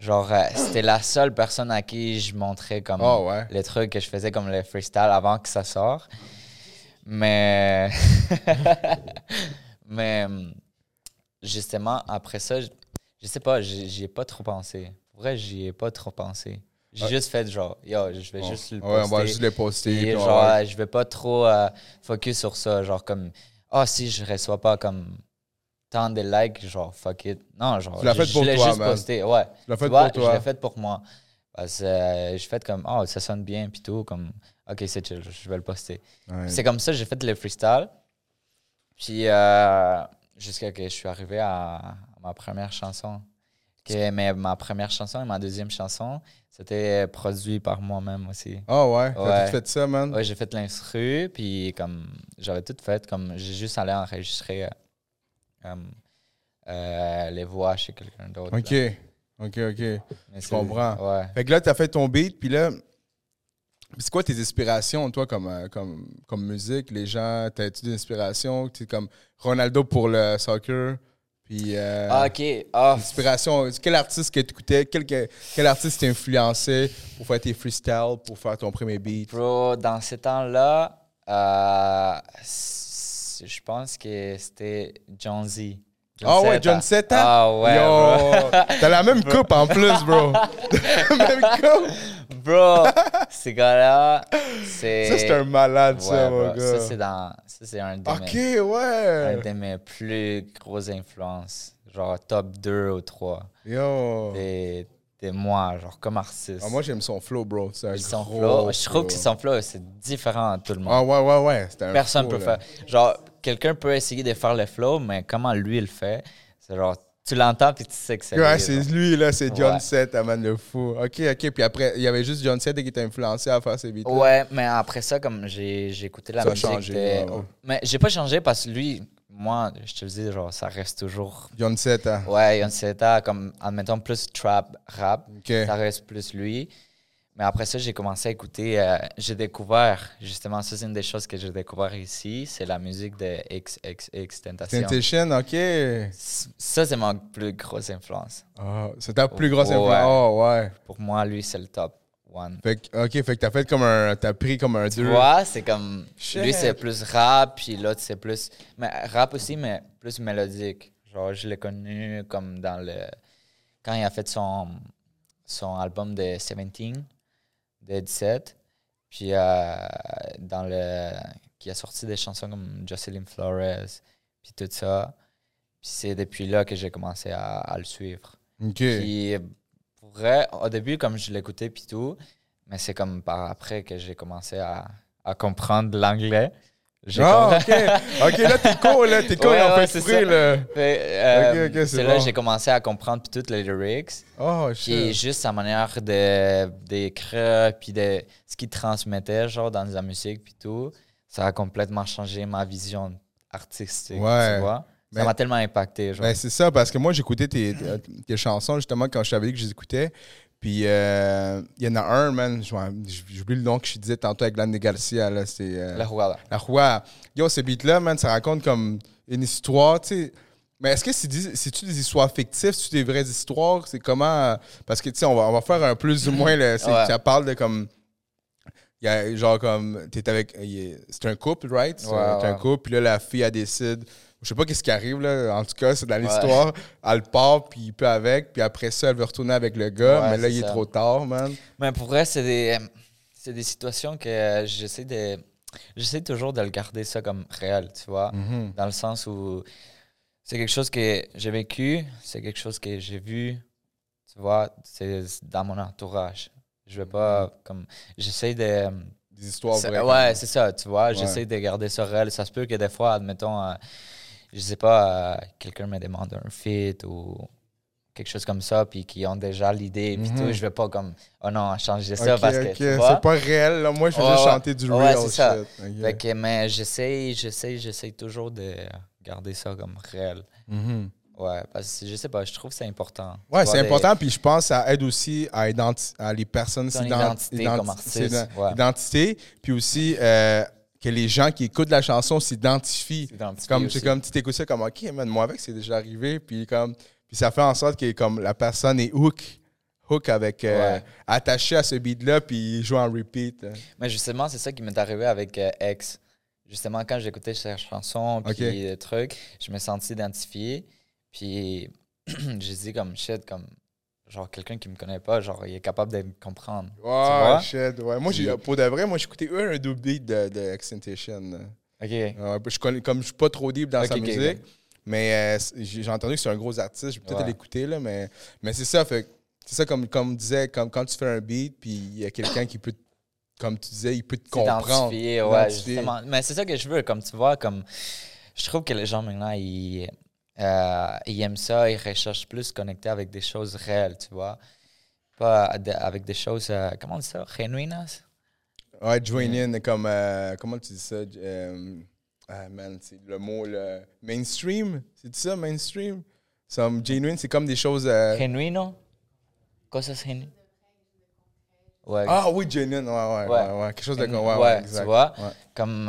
genre, euh, c'était la seule personne à qui je montrais comme Oh, ouais. les trucs que je faisais comme le freestyle avant que ça sorte. Mais. Mais. Justement, après ça, je, je sais pas, j'y ai pas trop pensé. Pour vrai, j'y ai pas trop pensé. J'ai Ouais. juste fait genre, yo, je vais juste le Ouais, on va poster. juste les poster. Genre, je vais pas trop euh, focus sur ça. Genre, comme, ah, si je reçois pas comme tant de likes, genre, fuck it. Non, genre, Tu l'as je, fait pour toi, juste man. posté. Ouais. Tu l'as Tu fait vois, pour Je l'ai fait pour moi. Parce que euh, je fais comme, oh, ça sonne bien, puis tout. Comme, ok, c'est chill, je vais le poster. Ouais. C'est comme ça, j'ai fait le freestyle. Puis, euh, jusqu'à que je suis arrivé à, ma première chanson. Que, mais ma première chanson et ma deuxième chanson, c'était produit par moi-même aussi. Ah, ouais? T'as Ouais. tout fait ça, man? Ouais, j'ai fait l'instru, puis comme j'avais tout fait, comme j'ai juste allé enregistrer euh, comme, euh, les voix chez quelqu'un d'autre. OK. là. OK, OK. Mais je comprends. Ouais. Fait que là, t'as fait ton beat, puis là, c'est quoi tes inspirations, toi, comme, euh, comme, comme musique? Les gens, t'as-tu des inspirations? Tu sais, comme Ronaldo pour le soccer, puis... euh, Ah, ok. Ah, Inspiration, quel artiste que tu écoutais? Quel, quel, artiste t'influençait pour faire tes freestyles, pour faire ton premier beat? bro, dans ce temps-là, euh, je pense que c'était John Z. Ah ouais, Zeta. John Zeta? Ah ouais. Yo! T'as la même coupe en plus, bro! la même coupe! Bro, ces gars-là, c'est. Ça, c'est un malade, Ouais, ça, mon bro. gars. Ça, c'est dans. Ça, c'est un de Ok, mes. un ouais! de mes plus grosses influences. Genre top 2 ou 3. Yo! Des, des moi, genre comme artiste. Ah, moi, j'aime son flow, bro. C'est un son gros flow, je trouve que son flow, c'est différent de tout le monde. Ah, ouais, ouais, ouais. Un Personne flow, peut là. faire. Genre, quelqu'un peut essayer de faire le flow, mais comment lui il le fait, c'est genre, tu l'entends puis tu sais que c'est Ouais, lui, c'est lui, là, c'est John Ouais. Seth, man, le fou. Ok, ok. Puis après, il y avait juste John Seth qui t'a influeé à faire ses beats. Ouais, mais après ça, comme j'ai écouté la Ça musique. changé, de- ouais, ouais. Mais j'ai pas changé parce que lui, moi, je te le dis, genre, ça reste toujours. Hein. Ouais, Yon Seta, comme, admettons, plus trap, rap, ça reste plus lui. Mais après ça, j'ai commencé à écouter. euh, j'ai découvert, justement, ça, c'est une des choses que j'ai découvert ici, c'est la musique de XXX Tentation. Temptation, ok. Ça, c'est ma plus grosse influence. Ah, c'est ta plus grosse influence. Oh, ouais. Pour moi, lui, c'est le top one. Fait que, ok, fait que t'as fait comme un. T'as pris comme un Tu deux. vois, c'est comme. Shit. Lui, c'est plus rap, puis l'autre, c'est plus. Mais rap aussi, mais plus mélodique. Genre, je l'ai connu comme dans le. Quand il a fait son, son album de 17, de 17, puis euh, dans le. qui a sorti des chansons comme Jocelyn Flores, puis tout ça. Puis c'est depuis là que j'ai commencé à, à le suivre. Ok. Puis, pour vrai, au début, comme je l'écoutais, puis tout, mais c'est comme par après que j'ai commencé à, à comprendre l'anglais. Ah, compris- ok. Ok, là, t'es cool, là. T'es cool, Ouais, on ouais, fait fruit, là. Euh, Ok, ok, c'est là bon. j'ai commencé à comprendre puis toutes les lyrics. Oh, Puis shit. juste sa manière de- d'écrire, puis de ce qu'il transmettait, genre, dans la musique, puis tout, ça a complètement changé ma vision artistique, Ouais. tu vois. Ça m'a tellement impacté, genre. Ben, c'est ça, parce que moi, j'écoutais tes, tes, tes chansons, justement, quand je t'avais dit que je les écoutais. Puis, euh, il y en a un, man, j'oublie le nom que je disais tantôt avec Lanny Garcia, là, c'est... euh, La Juada. La Roi. Yo, ce beat-là, man, ça raconte comme une histoire, tu sais. Mais est-ce que c'est-tu des histoires fictives, c'est-tu des vraies histoires? C'est comment... euh, Parce que, tu sais, on va, on va faire un plus ou moins, Ouais. ça parle de comme... Y a genre comme... T'es avec... C'est un couple, right? C'est Ouais, un- couple, puis là, la fille, elle décide... Je sais pas qu'est-ce qui arrive, là. En tout cas, c'est dans Ouais. l'histoire. Elle part, puis il peut avec, puis après ça, elle veut retourner avec le gars, Ouais, mais là, il est trop tard, man. Mais pour vrai, c'est des, c'est des situations que euh, j'essaie de. J'essaie toujours de le garder ça comme réel, tu vois. Mhm. Dans le sens où c'est quelque chose que j'ai vécu, c'est quelque chose que j'ai vu, tu vois, c'est dans mon entourage. Je vais pas comme. J'essaie de. Des histoires vraies. ouais, c'est ça, tu vois. Ouais. J'essaie de garder ça réel. Ça se peut que des fois, admettons, euh, je sais pas, euh, quelqu'un me demande un feat ou quelque chose comme ça, puis qui ont déjà l'idée, puis Mhm. tout. Je vais pas comme, oh non, changer ça parce que. C'est pas réel, là. Moi, je veux juste chanter du Ouais, real ça. shit. Ok. Fait que, mais j'essaie, j'essaie, j'essaie toujours de garder ça comme réel. Mhm. Ouais, parce que je sais pas, je trouve que c'est important. Ouais, c'est les- important, puis je pense que ça aide aussi à, identi- à les personnes Ton s'ident- identité identi- comme artiste, s'ident- ouais. identité, puis aussi euh, que les gens qui écoutent la chanson s'identifient. Comme, comme tu t'écoutes ça comme OK, man, moi avec, c'est déjà arrivé, puis comme puis ça fait en sorte que comme la personne est hook, hook avec euh, Ouais. attaché à ce beat-là, puis il joue en repeat. Mais justement, c'est ça qui m'est arrivé avec euh, X. Justement, quand j'écoutais cette chanson, puis le truc, je me sentis identifié. Puis j'ai dit comme shit, comme genre quelqu'un qui me connaît pas, genre il est capable de me comprendre. Ouais, vois? shit, ouais. Moi, j'ai, pour de vrai, moi, j'écoutais un, un double beat de, de Extentation. là. Ok. Je connais, comme je suis pas trop deep dans sa musique, mais euh, j'ai entendu que c'est un gros artiste. Je vais peut-être Ouais. l'écouter, là, mais, mais c'est ça. Fait, que c'est ça, comme, comme disait, comme quand tu fais un beat, puis il y a quelqu'un qui peut, comme tu disais, il peut te comprendre. S'identifier, ouais, Identifier. justement. Mais c'est ça que je veux, comme tu vois, comme je trouve que les gens maintenant, ils, euh, ils aiment ça, ils recherchent plus connecter avec des choses réelles, tu vois. Pas de- avec des choses, euh, comment on dit ça, genuinas? Ouais, join in, comme, euh, comment tu dis ça? euh, ah, man, c'est le mot, le mainstream. C'est ça, mainstream? Some genuine, c'est comme des choses. euh, Genuino? Cosas genuinas? Ouais. Ah oui, genuine, ouais, ouais, ouais, Ouais. ouais, Quelque chose de. Ouais, ouais, ouais, exact. tu vois? Ouais. Comme.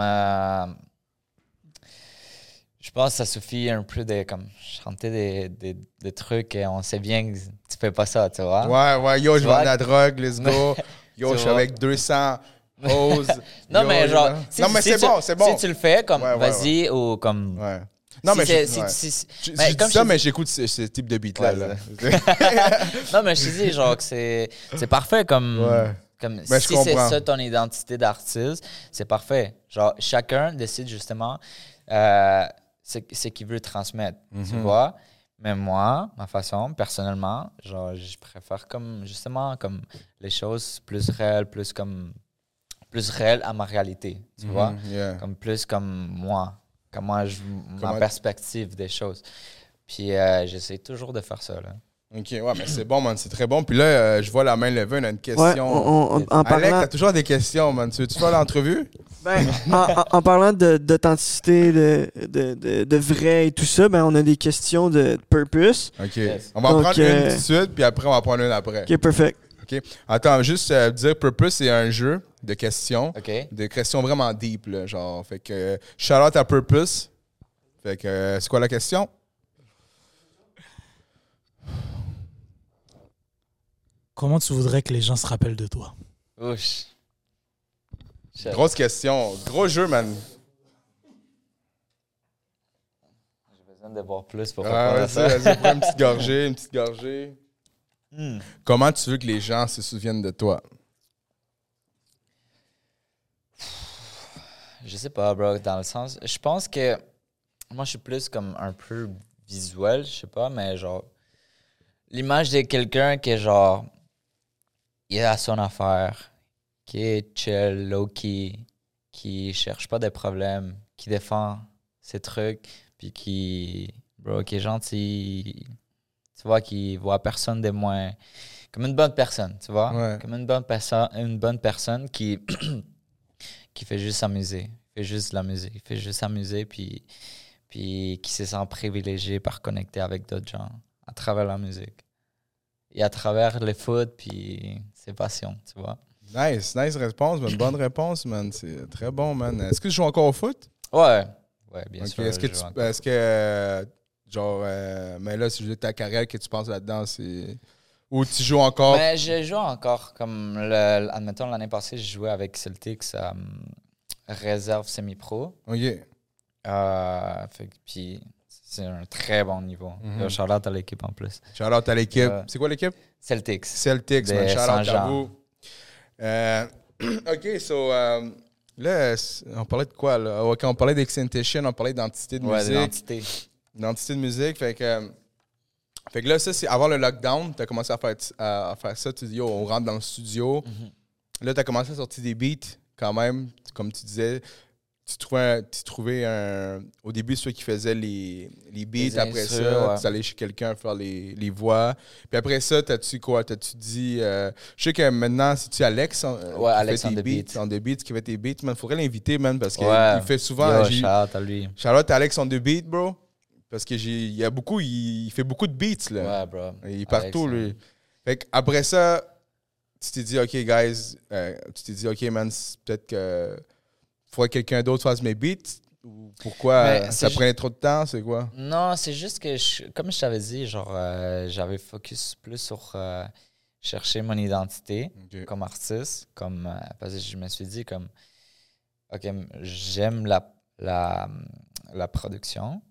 Je pense que ça suffit un peu de comme, chanter des, des, des trucs et on sait bien que tu fais pas ça, tu vois? Ouais, ouais, yo, Tu je vends de la drogue, let's go. Yo, je suis avec 200 roses. Non, Yo, mais genre. non. si- non, mais si c'est bon, c'est bon. Si tu le fais, comme, Ouais, ouais, vas-y, ou comme. Ouais. Non, si mais je, si- ouais. si- je, mais je comme dis ça, mais j'écoute ce, ce type de beat-là. Là. Non, mais je te dis, genre, que c'est c'est parfait comme. Ouais. Comme Ben, si c'est ça ton identité d'artiste, c'est parfait. Genre, chacun décide justement euh, ce, ce qu'il veut transmettre, tu Mhm. vois. Mais moi, ma façon, personnellement, genre, je préfère comme, justement, comme les choses plus réelles, plus comme, plus réelles à ma réalité, tu vois. Mhm, yeah. Comme plus comme moi, comme moi, je, Comment- ma perspective des choses. Puis euh, j'essaie toujours de faire ça, là. Ok, ouais, mais c'est bon, man, c'est très bon. Puis là, euh, je vois la main levée, on a une Ouais, question. on- on- en parlant, t'as toujours des questions, man. Tu veux-tu faire l'entrevue? ben, en, en- en parlant de- d'authenticité, de, de, de, de vrai et tout ça, ben, on a des questions de purpose. Ok. Yes. On va en prendre euh, une tout de suite, puis après, on va en prendre une après. Ok, perfect. Attends, juste euh, dire, Purpose, c'est un jeu de questions. OK? Des questions vraiment deep, là, genre. Fait que, euh, shout out à Purpose. Fait que, euh, c'est quoi la question? Comment tu voudrais que les gens se rappellent de toi? Ouch. Grosse question. Gros jeu, man. J'ai besoin de voir plus pour Ah, répondre à ça. vas-y, vas-y, prends une petite gorgée, une petite gorgée. Hmm. Comment tu veux que les gens se souviennent de toi? Je sais pas, bro, dans le sens. Je pense que moi, je suis plus comme un peu visuel, je sais pas, mais genre. L'image de quelqu'un qui est genre. Il est à son affaire, qui est chill, low-key, qui cherche pas de problèmes, qui défend ses trucs, puis qui. Bro, qui est gentil. Tu vois, qui voit personne de moins. Comme une bonne personne, tu vois? Ouais. Comme une bonne, personne une bonne personne qui. qui fait juste s'amuser. fait juste de la musique, fait juste s'amuser, puis, puis qui se sent privilégié par connecter avec d'autres gens à travers la musique. Et à travers le foot, puis ses passions, tu vois. Nice, nice réponse, man. Bonne réponse, man. C'est très bon, man. Est-ce que tu joues encore au foot? Ouais, ouais, bien sûr. Est-ce que, tu, est-ce que euh, genre, euh, mais là, si je ta carrière que tu penses là-dedans, c'est. Ou tu joues encore? Mais je joue encore, comme, le, admettons, l'année passée, je jouais avec Celtics euh, réserve semi-pro. Ok. Euh, fait puis c'est un très bon niveau. Yo, Shout-out à l'équipe en plus. Shout out à l'équipe. Ouais. C'est quoi l'équipe? Celtics. Celtics, man. Shout out à vous. Euh, ok, so. euh, là, on parlait de quoi, là? Ok, on parlait d'Extentation, on parlait d'identité de Ouais, musique. l'identité. D'identité de musique. Fait que. euh, fait que là, ça, c'est avant le lockdown, tu as commencé à faire, à, à faire ça. Tu dis, yo, on rentre dans le studio. Mhm. Là, tu as commencé à sortir des beats quand même. Comme tu disais, tu trouvais, un- tu trouvais un. Au début, ceux qui faisaient les, les beats. Les après instrus, ça, ouais. tu allais chez quelqu'un faire les, les voix. Puis après ça, t'as-tu quoi? T'as-tu dit. euh, je sais que maintenant, c'est-tu Alex euh, Ouais, Alex fait tes the beats, beat. On the beat, qui fait tes beats. Man, faudrait l'inviter, man, parce qu'il Ouais. fait souvent. Yo, shout-out à lui. Charlotte Alex on the beat, bro. Parce que j'ai, il y a beaucoup, il, il fait beaucoup de beats, là. Ouais, bro. Il est partout, Alex, lui. Fait que après ça, tu t'es dit, OK, guys, euh, tu t'es dit, OK, man, peut-être que faudrait que quelqu'un d'autre fasse mes beats? Ou pourquoi Mais c'est ça prenait trop de temps, c'est quoi? Non, c'est juste que, je- comme je t'avais dit, genre, euh, j'avais focus plus sur euh, chercher mon identité comme artiste, comme, euh, parce que je me suis dit, comme, OK, j'aime la, la, la production,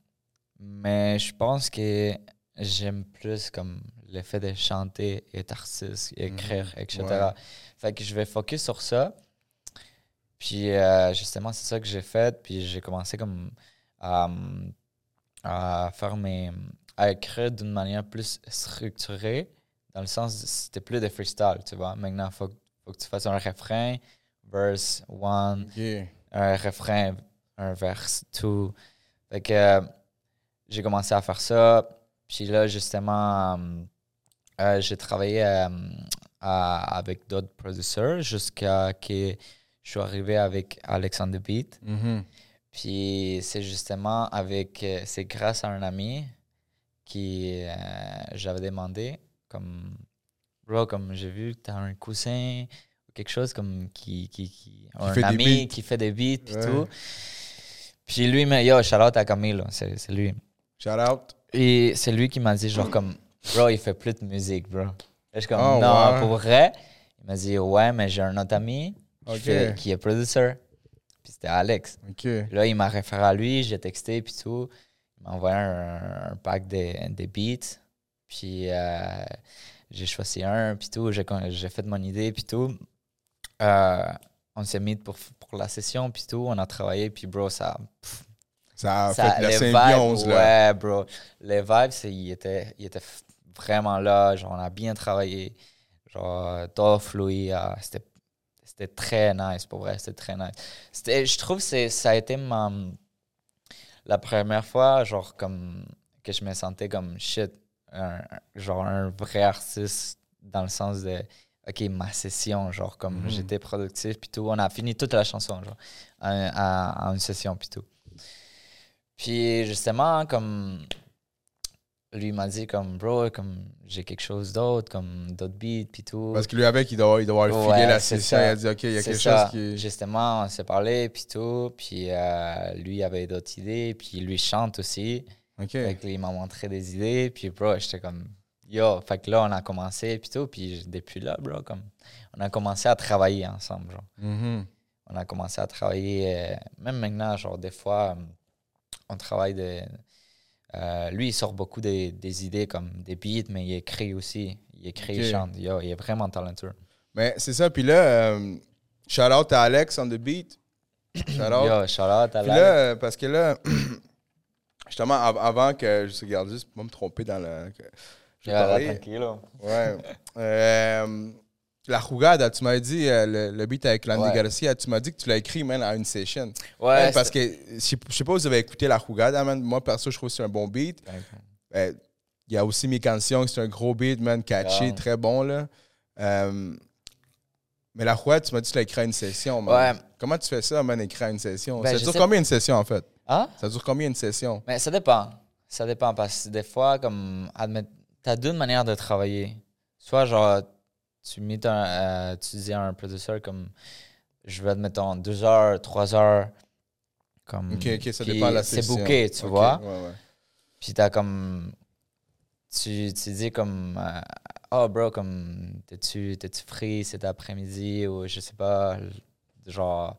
mais je pense que j'aime plus comme l'effet de chanter, être artiste, écrire, etc. Ouais. Fait que je vais focus sur ça. Puis euh, justement, c'est ça que j'ai fait. Puis j'ai commencé comme à, à faire mes. à écrire d'une manière plus structurée, dans le sens, c'était plus de freestyle, tu vois. Maintenant, il faut, faut que tu fasses un refrain, verse one, OK. un refrain, un verse two. Fait que euh, j'ai commencé à faire ça. Puis là, justement, euh, euh, j'ai travaillé euh, à- avec d'autres producteurs jusqu'à que je suis arrivé avec Alexander Beat. Mhm. Puis c'est justement avec. euh, C'est grâce à un ami qui euh, j'avais demandé, comme. Bro, comme j'ai vu que t'as un coussin ou quelque chose comme qui. qui, qui un ami qui fait des beats, puis Ouais. tout. Puis lui, mais yo, shout out à Camilo, c'est lui. Shout out. Et c'est lui qui m'a dit, genre, comme, bro, il fait plus de musique, bro. Là, je suis comme, Oh, non, ouais. pour vrai? Il m'a dit, ouais, mais j'ai un autre ami qui, Ok. fait- qui est producer. Puis c'était Alex. Là, il m'a référé à lui, j'ai texté, puis tout. Il m'a envoyé un, un pack de, de beats. Puis euh, j'ai choisi un, puis tout. J'ai fait mon idée, puis tout. Euh, on s'est mis pour, pour la session, puis tout. On a travaillé, puis bro, ça. pff, Ça a ça fait la symbiose, vibes, là. Ouais, bro. Les vibes, ils étaient, vraiment là. Genre, on a bien travaillé. Genre, Dolph, Louis, ah, c'était c'était très nice, pour vrai, c'était très nice. C'était- Je trouve que c'est- ça a été ma, la première fois, genre, comme, que je me sentais comme shit, un- genre un vrai artiste dans le sens de, ok, ma session, genre, comme Mhm. j'étais productif, puis tout. On a fini toute la chanson, genre, à, à- à une session, puis tout. Puis justement, comme lui m'a dit comme bro, comme j'ai quelque chose d'autre, comme d'autres beats puis tout. Parce que lui, avec, il doit, il doit avoir Ouais, filé la session. Il a dit, OK, il y a quelque ça. chose qui. Justement, on s'est parlé puis tout, puis euh, lui avait d'autres idées, puis lui chante aussi. OK. Fait il m'a montré des idées, puis bro, j'étais comme yo, fait que là on a commencé puis tout, puis depuis là, bro, comme on a commencé à travailler ensemble, genre Mhm. on a commencé à travailler, euh, même maintenant, genre des fois, on travaille de... euh, lui, il sort beaucoup des, des idées comme des beats, mais il écrit aussi. Il écrit, il Ok. chante. Yo, il est vraiment talentueux. Mais c'est ça. Puis là, euh, shout out à Alex on the beat. Shout out. Yo, shout out à Puis la... là, parce que là, justement, av- avant que je regarde juste pour pas me tromper dans le. que je vais parler. Ouais. Euh, la Jugada, tu m'as dit, euh, le, le beat avec Landy Ouais. Garcia, tu m'as dit que tu l'as écrit, man, à une session. Ouais, Man, parce que, je sais je sais pas si vous avez écouté la Jugada, man. Moi, perso, je trouve que c'est un bon beat. Euh, Il y a aussi mes cantions, c'est un gros beat, man, catchy, Yeah. très bon, là. Euh, Mais la rouette, tu m'as dit que tu l'as écrit à une session, man. Ouais. Comment tu fais ça, man, écrire à une session? Ben, ça dure sais- combien une session, en fait? Hein? Ça dure combien une session? Mais ça dépend. Ça dépend parce que des fois, comme, admet, t'as deux manières de travailler. Soit, genre, tu, mets un, euh, tu dis à un producteur, comme, je veux, admettons, deux heures, trois heures. Comme, Ok, ok, ça dépend de la C'est booké, tu vois. Ouais, ouais. Puis t'as comme. Tu, tu dis comme. euh, oh, bro, comme. T'es-tu free cet après-midi ou je sais pas. Genre.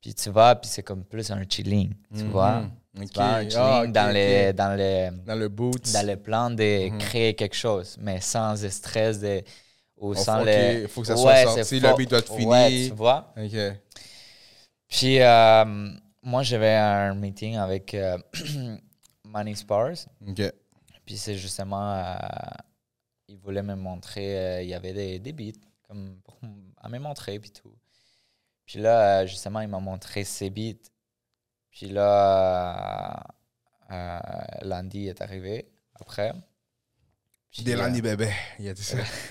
Puis tu vas, puis c'est comme plus un chilling, tu Mhm. vois. Ok. Tu vas un chilling Ah, ok, dans, les, dans, les, Dans le boot. dans le plan de Mhm. créer quelque chose, mais sans le stress de, ou sans ok, le. faut que ça Ouais, soit sorti, le beat doit être fini. Ouais, tu vois. Ok. Puis euh, moi, j'avais un meeting avec euh, Manny Spars. Ok. Puis c'est justement, euh, il voulait me montrer, euh, il y avait des, des beats comme pour à me montrer puis tout. Puis là, justement, il m'a montré ses beats. Puis là, Landy est arrivé après. Puis, Des euh, bébé. Il a dit ça.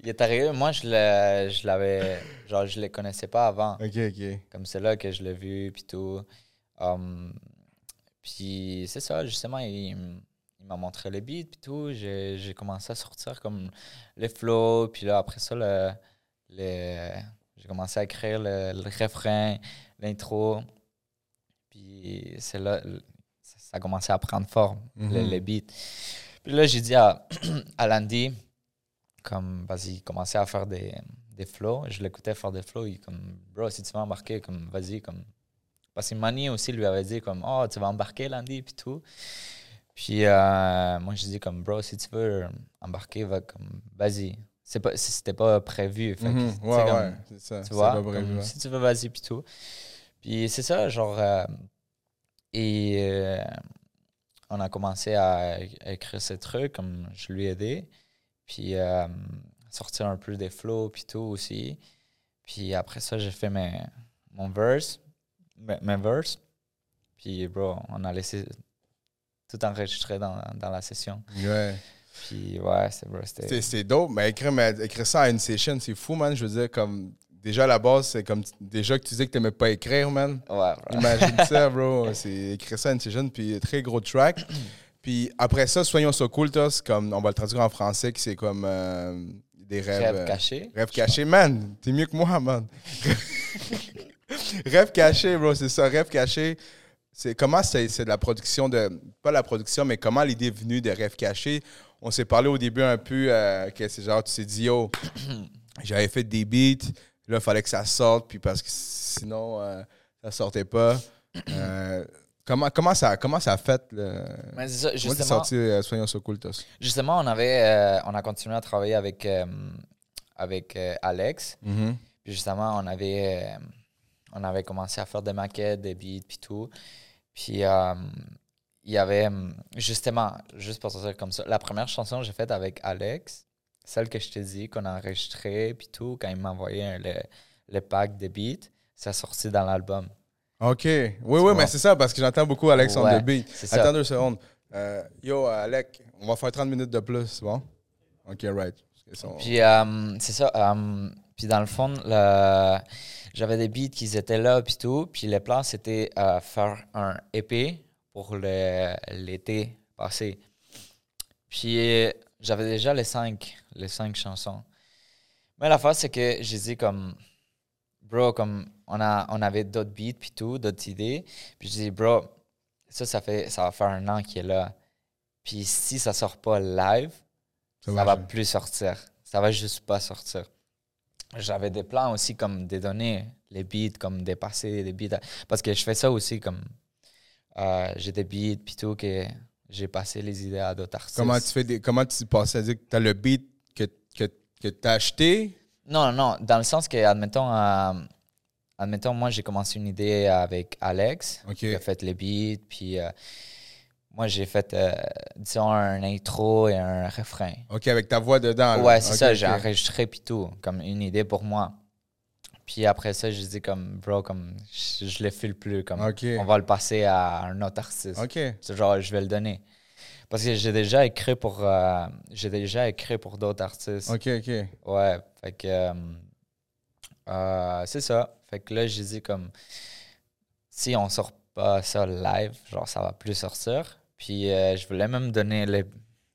il est arrivé, moi je le- je l'avais, genre je les connaissais pas avant. ok, ok. Comme c'est là que je l'ai vu, puis tout. Um, puis c'est ça, justement, il, m'a montré les beats, puis tout. J'ai j'ai commencé à sortir comme les flows, puis là, après ça, le, le- j'ai commencé à écrire le, le refrain, l'intro. Puis c'est là, le- ça, a commencé à prendre forme, les, Mhm. les beats. Puis là, j'ai dit à, à Landy, comme, vas-y, commencer à faire des, des flows. Je l'écoutais faire des flows. Il comme, bro, si tu veux embarquer, comme, vas-y, comme. Parce que Manny aussi lui avait dit, comme, oh, tu vas embarquer, Landy, puis tout. Puis euh, moi, je dis, comme, bro, si tu veux embarquer, va, comme, vas-y. C'était pas prévu. fait tu sais, Ouais, comme, ouais. C'est ça. tu vois, pas prévu, comme, ouais. si tu veux, vas-y, puis tout. Puis c'est ça, genre. euh, et euh, on a commencé à écrire ces trucs, comme je lui ai aidé. Puis euh, sortir un peu des flows, puis tout aussi. Puis après ça, j'ai fait mes, mon verse, mes, mes verses. Puis, bro, on a laissé tout enregistrer dans, dans la session. Ouais. Puis, ouais, c'est bro, C'est dope, mais écrire, mais écrire ça à une session, c'est fou, man. Je veux dire, comme. Déjà, à la base, c'est comme. Déjà que tu disais que t'aimais pas écrire, man. Ouais, bro. Imagine ça, bro. C'est écrire ça à une session, puis très gros track. Puis après ça, Soyons so cool, comme. On va le traduire en français, qui c'est comme. euh, des rêves. Rêve euh, caché. Rêve caché, man. T'es mieux que moi, man. rêve caché, bro, c'est ça. Rêve caché. C'est comment c'est c'est de la production de. Pas la production, mais comment l'idée est venue de Rêve caché. On s'est parlé au début un peu euh, que c'est genre, tu t'es dit, yo, j'avais fait des beats. Là, il fallait que ça sorte, puis parce que sinon, euh, ça sortait pas. Euh, comment, comment, ça, comment ça a fait, le. Mais ça, justement, sorti euh, Soyons so cool, justement, on, avait, euh, on a continué à travailler avec, euh, avec Alex. Mhm. Puis justement, on avait, on avait commencé à faire des maquettes, des beats, puis tout. Puis il y avait, justement, juste pour dire comme ça, la première chanson que j'ai faite avec Alex, celle que je t'ai dit qu'on a enregistrée, puis tout, quand il m'a envoyé un- le, le pack de beats, ça a sorti dans l'album. OK. Oui, oui, vois? mais c'est ça, parce que j'entends beaucoup Alexandre Ouais, de Beat. c'est ça. Attends deux secondes. Euh, yo, Alec, on va faire 30 minutes de plus, bon? OK, right. Puis euh, c'est ça. euh, puis dans le fond, le- j'avais des beats qui étaient là, puis tout. Puis le plan, c'était euh, faire un EP pour le- l'été passé. Puis euh, j'avais déjà les cinq, les cinq chansons. Mais la face, c'est que j'ai dit comme, bro, comme on, a, on avait d'autres beats, puis tout, d'autres idées. Puis j'ai dit, bro, ça, ça, fait, ça va faire un an qu'il est là. Puis si ça sort pas live, ça, va marche. plus sortir. Ça va juste pas sortir. J'avais des plans aussi comme des données, les beats, comme des passés, des beats. Parce que je fais ça aussi comme. euh, j'ai des beats, puis tout, que j'ai passé les idées à d'autres artistes. Comment tu fais des. Comment tu passes? À dire que tu as le beat que, tu as acheté? Non, non, dans le sens que, admettons, euh, admettons moi, j'ai commencé une idée avec Alex, OK. qui a fait les beats, puis euh, moi, j'ai fait, euh, disons, un intro et un refrain. OK, avec ta voix dedans. là. Ouais, c'est ça, j'ai enregistré puis tout, comme une idée pour moi. Puis après ça, j'ai dit comme, bro, comme, je, je le file plus, comme, on va le passer à un autre artiste. OK. C'est genre, je vais le donner. Parce que j'ai déjà écrit pour, euh, j'ai déjà écrit pour d'autres artistes. OK, OK. Ouais, fait que, euh, Euh, c'est ça. Fait que là, j'ai dit comme si on sort pas ça live, genre ça va plus sortir. Puis euh, je voulais même donner les,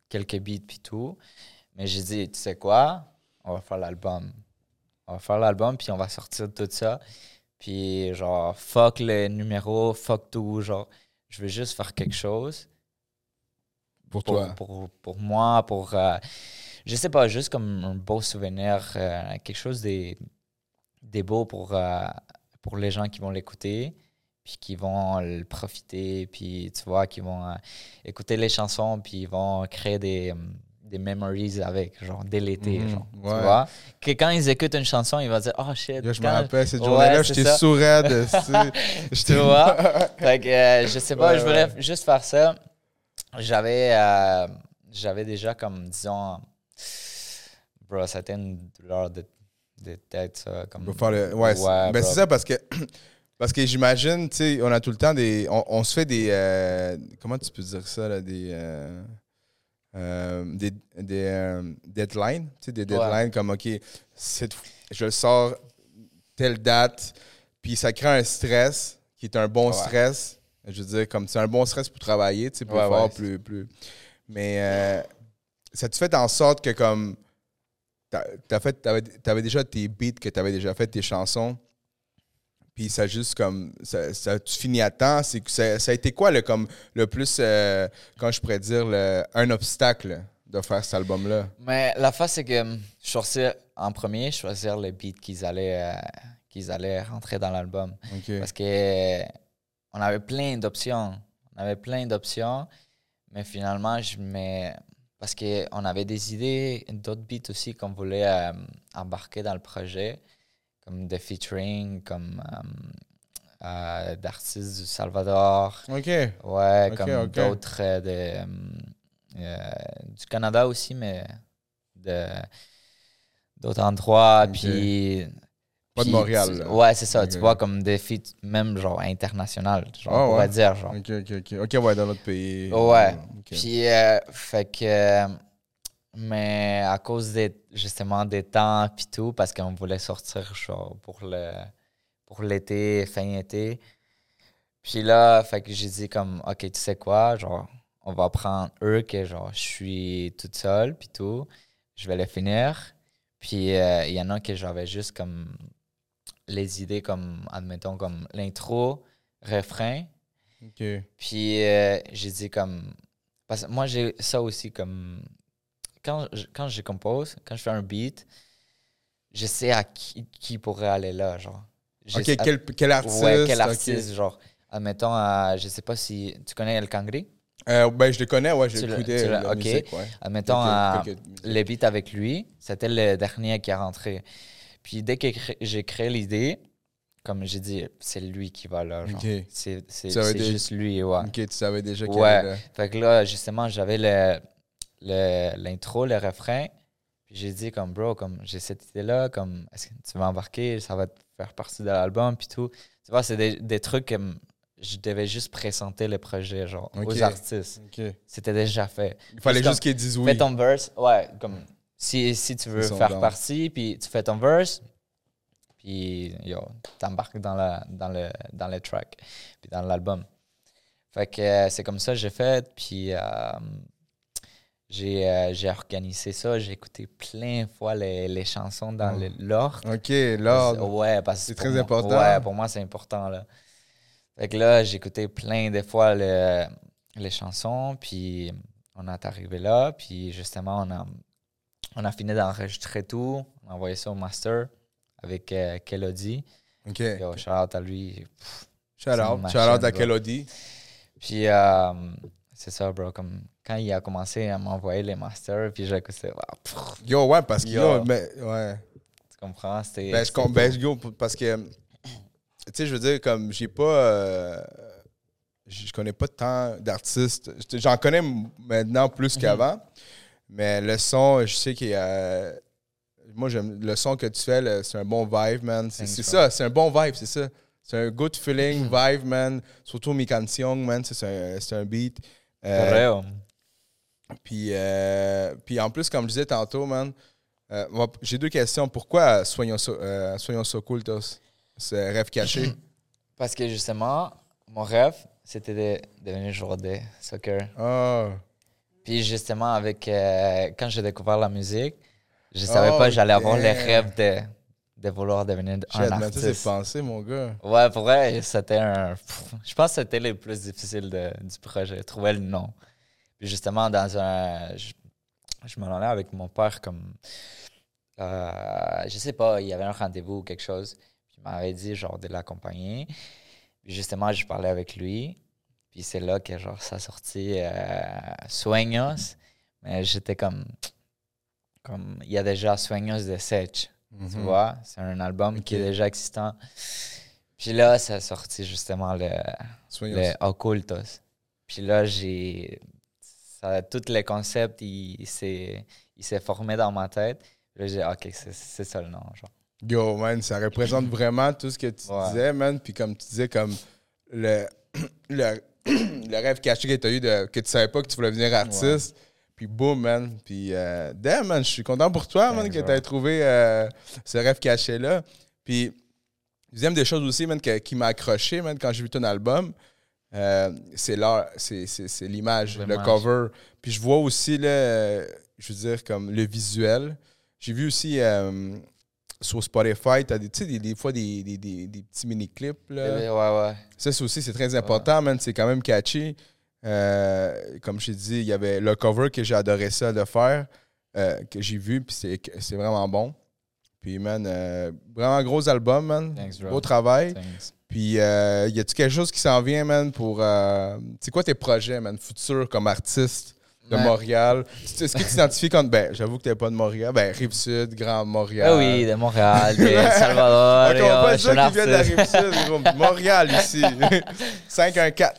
quelques beats puis tout. Mais j'ai dit, tu sais quoi, on va faire l'album. On va faire l'album puis on va sortir tout ça. Puis genre, fuck les numéros, fuck tout. Genre, je veux juste faire quelque chose Pour pour, toi? pour, pour moi, pour. euh, je sais pas, juste comme un beau souvenir, euh, quelque chose des, des beaux pour, euh, pour les gens qui vont l'écouter, puis qui vont le profiter, puis tu vois, qui vont euh, écouter les chansons, puis ils vont créer des, des memories avec, genre dès l'été, Mhm, genre. Tu vois? Que quand ils écoutent une chanson, ils vont dire, oh shit. Yo, je me rappelle, cette journée-là, j'étais sourd. Tu vois? fait que, euh, je sais pas, Ouais, je voulais ouais. juste faire ça. J'avais euh, j'avais déjà comme, disons, bro, ça a été une douleur de, de tête, ça. Comme, le- Ouais, c'est- ben, c'est ça parce que parce que j'imagine, tu sais, on a tout le temps des. On, on se fait des. euh, comment tu peux dire ça, là, des. euh, euh, des des euh, deadlines, tu sais, des Ouais. deadlines comme, OK, cette- je le sors telle date, puis ça crée un stress qui est un bon Ouais. stress. Je veux dire, comme c'est un bon stress pour travailler, tu sais, plus Ouais, fort, ouais. plus, plus. Mais euh, ça te fait en sorte que, comme, t'as fait, t'avais, t'avais déjà tes beats, que t'avais déjà fait tes chansons, puis ça juste comme, ça, ça- tu finis à temps. C'est que ça, ça a été quoi, le, comme, le plus, euh, quand je pourrais dire, le- un obstacle de faire cet album-là? Mais la face, c'est que choisir en premier, choisir les beats qu'ils allaient, euh, qu'ils allaient rentrer dans l'album. Parce que euh, on avait plein d'options. On avait plein d'options, mais finalement, je mets. Parce qu'on avait des idées, d'autres beats aussi qu'on voulait euh, embarquer dans le projet, comme des featuring, comme euh, euh, d'artistes du Salvador. OK. Ouais, Ok, comme ok. d'autres du Canada aussi, mais de d'autres endroits. Puis. Pas de Montréal, tu-. Ouais, c'est ça. Tu vois, comme des feats, même genre international, genre, Ah, on pourrait ouais. dire. Genre. OK, OK, OK. OK, ouais, dans notre pays. Ouais. Puis, euh, fait que. mais à cause des, justement des temps, puis tout, parce qu'on voulait sortir genre, pour le pour l'été, fin été. Puis là, fait que j'ai dit comme, OK, tu sais quoi, genre, on va prendre eux que genre, je suis toute seule, puis tout. Je vais les finir. Puis euh, il y en a que j'avais juste comme les idées comme, admettons, comme l'intro, refrain. Puis euh, j'ai dit comme. Parce que moi, j'ai ça aussi comme. Quand je, quand je compose, quand je fais un beat, je sais à qui, qui pourrait aller là, genre. Je OK, sais- quel, quel artiste? Ouais, quel artiste, genre. Admettons, à, je sais pas si. Tu connais El Cangri? Euh, ben, je le connais, ouais, j'ai écouté l'as- la ok. musique, ouais. Admettons, Quelques- quelques les beats avec lui, c'était le dernier qui est rentré. Puis dès que j'ai créé l'idée, comme j'ai dit, c'est lui qui va là, genre. Ok. C'est juste lui, ouais. Ok, tu savais déjà qu'il Ouais. là. Fait que là, justement, j'avais le- le- l'intro, le, refrain. Puis j'ai dit, comme, bro, comme, j'ai cette idée-là, comme, est-ce que tu vas embarquer, ça va faire partie de l'album, puis tout. Tu vois, c'est des, des trucs que je devais juste présenter le projet, genre, aux artistes. Ok. C'était déjà fait. Il fallait Juste juste qu'ils disent oui. Fais ton verse, ouais, comme, si, si tu veux faire partie, puis tu fais ton verse, puis, yo, t'embarques dans, la, dans, le, dans le track, puis dans l'album. Fait que euh, c'est comme ça que j'ai fait, puis euh, j'ai euh, j'ai organisé ça, j'ai écouté plein de fois les, les chansons dans le- l'ordre. Ok, l'ordre. Ouais, parce que C'est très moi- important. Ouais, pour moi, c'est important, là. Fait que là, j'ai écouté plein de fois le- les chansons, puis on est arrivé là, puis justement, on a, on a fini d'enregistrer tout, on a envoyé ça au master avec euh, Kelody. Ok. Yo, shout out à lui. Shout out. Shout out à. Kelody. Puis, euh, c'est ça, bro, comme quand il a commencé à m'envoyer les masters, puis j'ai écouté, wow, pff, Yo, ouais, parce que Yo. yo, mais, ouais. tu comprends? C'était. Ben, je c'était com- ben, yo, parce que, tu sais, je veux dire, comme, j'ai pas. euh, je connais pas tant d'artistes. Je- J'en connais maintenant plus qu'avant. Mais le son, je sais qu'il y a. Moi, j'aime le son que tu fais, c'est un bon vibe, man. C'est ça, c'est un bon vibe, c'est ça. C'est un good feeling, vibe, man. Surtout mi canción, man. C'est un, c'est un beat. Euh, puis, euh, puis en plus, comme je disais tantôt, man, Euh, J'ai deux questions. Pourquoi Soyons so, euh, Soyons so Cultos? Ce rêve caché? Parce que justement, mon rêve, c'était de devenir joueur de soccer. Ah. Puis justement, avec euh, quand j'ai découvert la musique, je savais Oh, pas que j'allais avoir le rêve de, de vouloir devenir un artiste. pensé, mon gars. Ouais, pour vrai, c'était un. pff, Je pense que c'était le plus difficile de- du projet, trouver le nom. Puis justement, dans un. Je, je m'en allais avec mon père comme. euh, je sais pas, il y avait un rendez-vous ou quelque chose. Puis il m'avait dit, genre, de l'accompagner. Puis justement, je parlais avec lui. Puis c'est là que, genre, ça sortit euh, Sueños. Mais j'étais comme. Comme. Il y a déjà Sueños de Sech. Tu Mhm. vois, c'est un album qui est déjà existant. Puis là, ça a sorti justement le, Soyons le Occultos. Puis là, j'ai. Ça, tout le concept, il, il s'est formé dans ma tête. Puis là, j'ai dit, OK, c'est c'est ça le nom. Genre. Yo, man, ça représente vraiment tout ce que tu Ouais. disais, man. Puis comme tu disais, comme le, le, le rêve caché que tu as eu, de, que tu savais pas que tu voulais devenir artiste. Puis boum, man. Puis euh, damn, man, je suis content pour toi, man, que tu aies trouvé euh, ce rêve caché-là. Puis, deuxième des choses aussi, man, que- qui m'a accroché, man, quand j'ai vu ton album, euh, c'est l'art- c'est c'est- c'est l'image, le cover. Puis je vois aussi, là, je veux dire, comme le visuel. J'ai vu aussi sur Spotify, tu as des, des, des fois des, des, des- des petits mini-clips. Ouais, ouais. Ça, aussi, c'est très important, man. C'est quand même catchy. Euh, comme je t'ai dit, il y avait le cover que j'ai adoré ça de faire, euh, que j'ai vu, puis c'est, c'est vraiment bon. Puis, man, euh, vraiment gros album, man. Thanks, bro. Beau travail. Thanks. Puis, euh, y a-tu quelque chose qui s'en vient, man, pour. c'est quoi tes projets, man, futurs comme artiste? De Ouais. Montréal? Est-ce que tu t'identifies comme. Ben, j'avoue que t'es pas de Montréal. Ben, Rive-Sud, Grand Montréal. Ah oui, de Montréal, de Salvador. Ok, on va pas dire qu'il vient de la. Rive-Sud, gros. Montréal, ici. 514.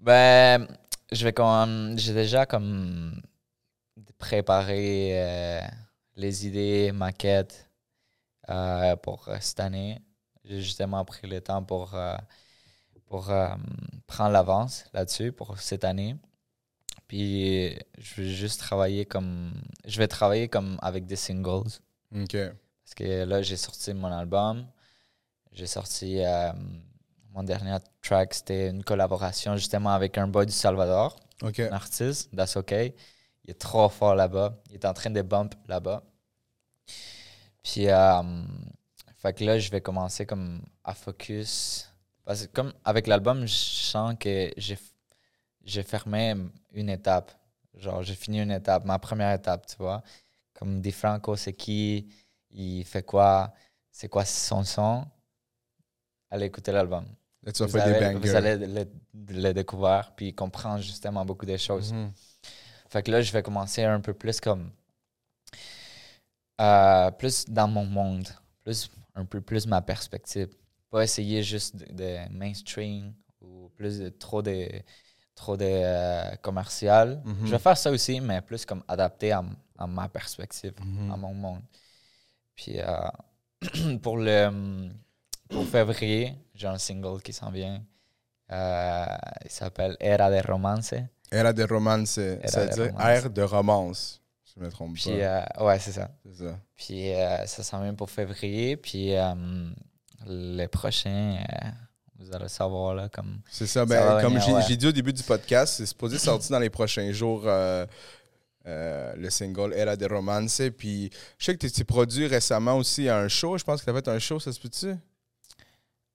Ben, je vais comme. J'ai déjà comme préparé euh, les idées, maquettes euh, pour euh, cette année. J'ai justement pris le temps pour, euh, pour euh, prendre l'avance là-dessus pour cette année. Puis je vais juste travailler comme. Je vais travailler comme avec des singles. OK. Parce que là, j'ai sorti mon album. J'ai sorti euh, mon dernier track, c'était une collaboration justement avec un boy du Salvador, OK. un artiste, That's OK. Il est trop fort là-bas. Il est en train de bump là-bas. Puis, euh, fait que là, je vais commencer comme à focus. Parce que comme avec l'album, je sens que j'ai j'ai fermé une étape. Genre, j'ai fini une étape, ma première étape, tu vois. Comme Di Franco, c'est qui, il fait quoi, c'est quoi son son. Allez écouter l'album. Vous, des vous allez le, le découvrir, puis comprendre justement beaucoup de choses. Mhm. Fait que là, je vais commencer un peu plus comme. euh, plus dans mon monde. Plus, un peu plus ma perspective. Pas essayer juste de, de mainstream ou plus de trop de, trop de euh, commercial. Mhm. Je vais faire ça aussi, mais plus comme adapté à, ma perspective, Mhm. à mon monde. Puis euh, pour le pour février, j'ai un single qui s'en vient. Euh, il s'appelle Era de Romance. Era de romance, c'est-à-dire romance. air de romance. Si je me trompe Puis, pas. euh, ouais, c'est ça. Ça. Puis euh, ça s'en vient pour février. Puis euh, le prochain, euh, vous allez savoir, là, comme... C'est ça. Ben, comme j'ai ouais. dit au début du podcast, c'est supposé sortir dans les prochains jours euh, euh, le single Era de romance. Puis je sais que tu t'es produit récemment aussi à un show? Je pense que tu as fait un show, ça se peut-tu?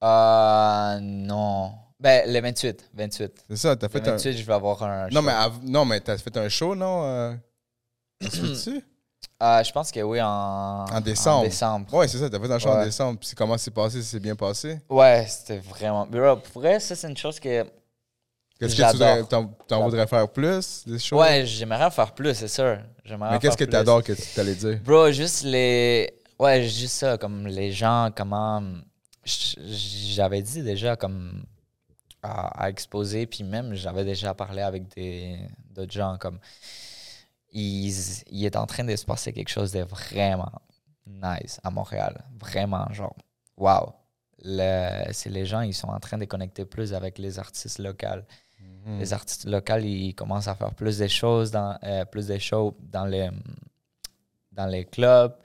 Euh, non. Ben, le 28. 28. C'est ça, tu as Le fait un. 28, je vais avoir un Non, show. mais, av- non, mais tu as fait un show, non? euh, Ça se peut-tu? Euh, je pense que oui, en... En décembre. En décembre. Ouais, c'est ça, tu as fait un show en décembre. Puis comment c'est passé? C'est bien passé? Ouais, c'était vraiment... Bro, pour vrai, ça, c'est une chose que... Qu'est-ce que tu voudrais, t'en, t'en voudrais faire plus, des shows? Ouais, j'aimerais faire plus, c'est sûr. J'aimerais Mais qu'est-ce que faire tu plus. adores que tu allais dire? Bro, juste les. Ouais, juste ça, comme les gens, comment. J'avais dit déjà, comme. À, à exposer, puis même, j'avais déjà parlé avec des d'autres gens, comme. Il est en train de se passer quelque chose de vraiment nice à Montréal. Vraiment, genre, wow. Le- c'est les gens, ils sont en train de connecter plus avec les artistes locaux. Hmm. Les artistes locaux, ils commencent à faire plus de choses, dans, euh, plus de shows dans les, dans les clubs,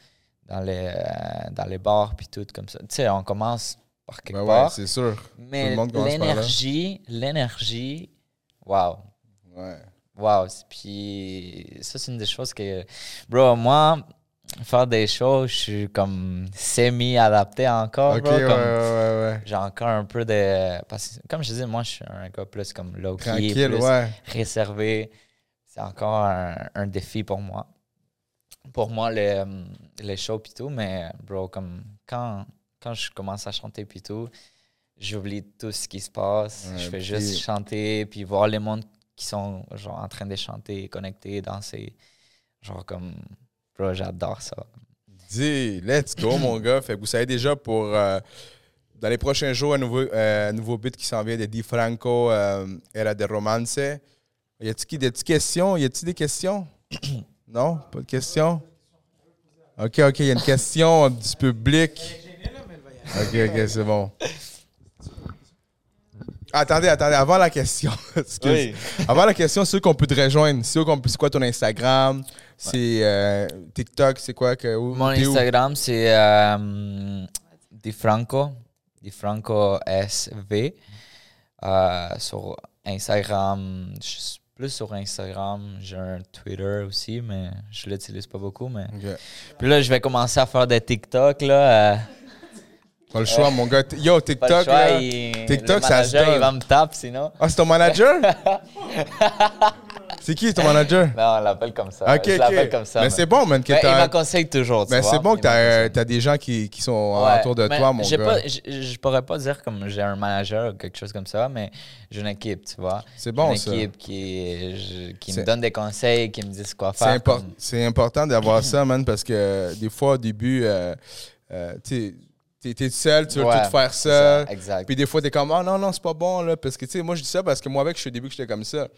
dans les, euh, dans les bars, puis tout comme ça. Tu sais, on commence par quelque Ben ouais, part. c'est sûr. Mais l'énergie, l'énergie, wow. Ouais. Wow. Puis ça, c'est une des choses que. Bro, moi, faire des shows, je suis comme semi-adapté encore. Bro, ouais, comme- ouais, ouais. ouais. J'ai encore un peu de. Parce que, comme je disais, moi, je suis un gars plus comme low-key, Tranquille, plus réservé. C'est encore un, un défi pour moi. Pour moi, les, les shows puis tout, mais bro, comme quand, quand je commence à chanter puis tout, j'oublie tout ce qui se passe. Je fais juste chanter puis voir les mondes qui sont genre en train de chanter, connectés, danser. Genre comme, bro, j'adore ça. Dis, let's go, mon gars. Fait que vous savez déjà pour. euh, dans les prochains jours, un nouveau, euh, nouveau beat qui s'en vient de Di Franco, euh, Era de Romance. Y a-t-il des questions? Y a-t-il des questions? non? Pas de questions? Ok, ok, il y a une question du public. Ok, ok, c'est bon. Attendez, attendez, avant la question. excuse. Avant la question, c'est qu'on peut te rejoindre? C'est qu'on peut- c'est quoi ton Instagram? C'est euh, TikTok, c'est quoi que. où- Mon t'es où? Instagram, c'est euh, DiFranco, DiFranco SV. Euh, sur Instagram, je suis plus sur Instagram. J'ai un Twitter aussi, mais je l'utilise pas beaucoup. Mais... Puis là, je vais commencer à faire des TikTok. Là, euh, Pas le choix, mon gars. Yo, pas le TikTok, choix, là. il- TikTok, le ça se manager, il va me taper sinon. Ah, c'est ton manager? c'est qui ton manager? Non, on l'appelle comme ça. Ok, je ok. l'appelle comme ça. Mais c'est bon, man, que Mais il t'as. toujours. tu Mais vois. c'est bon que Il t'as as des gens qui, qui sont Ouais, autour de mais toi, mon j'ai gars. Pas, je, je pourrais pas dire comme j'ai un manager ou quelque chose comme ça, mais j'ai une équipe, tu vois. C'est bon, une ça. équipe qui, je- qui C'est- me donne des conseils, qui me disent quoi C'est faire. impor- comme- c'est important d'avoir ça, man, parce que des fois, au début, euh, euh, tu sais, t'es seul, tu veux Ouais, tout faire ça, Exact. Puis des fois, t'es comme, ah non, non, c'est pas bon, là. Parce que, tu sais, moi, je dis ça parce que moi, avec, je suis au début que j'étais comme ça.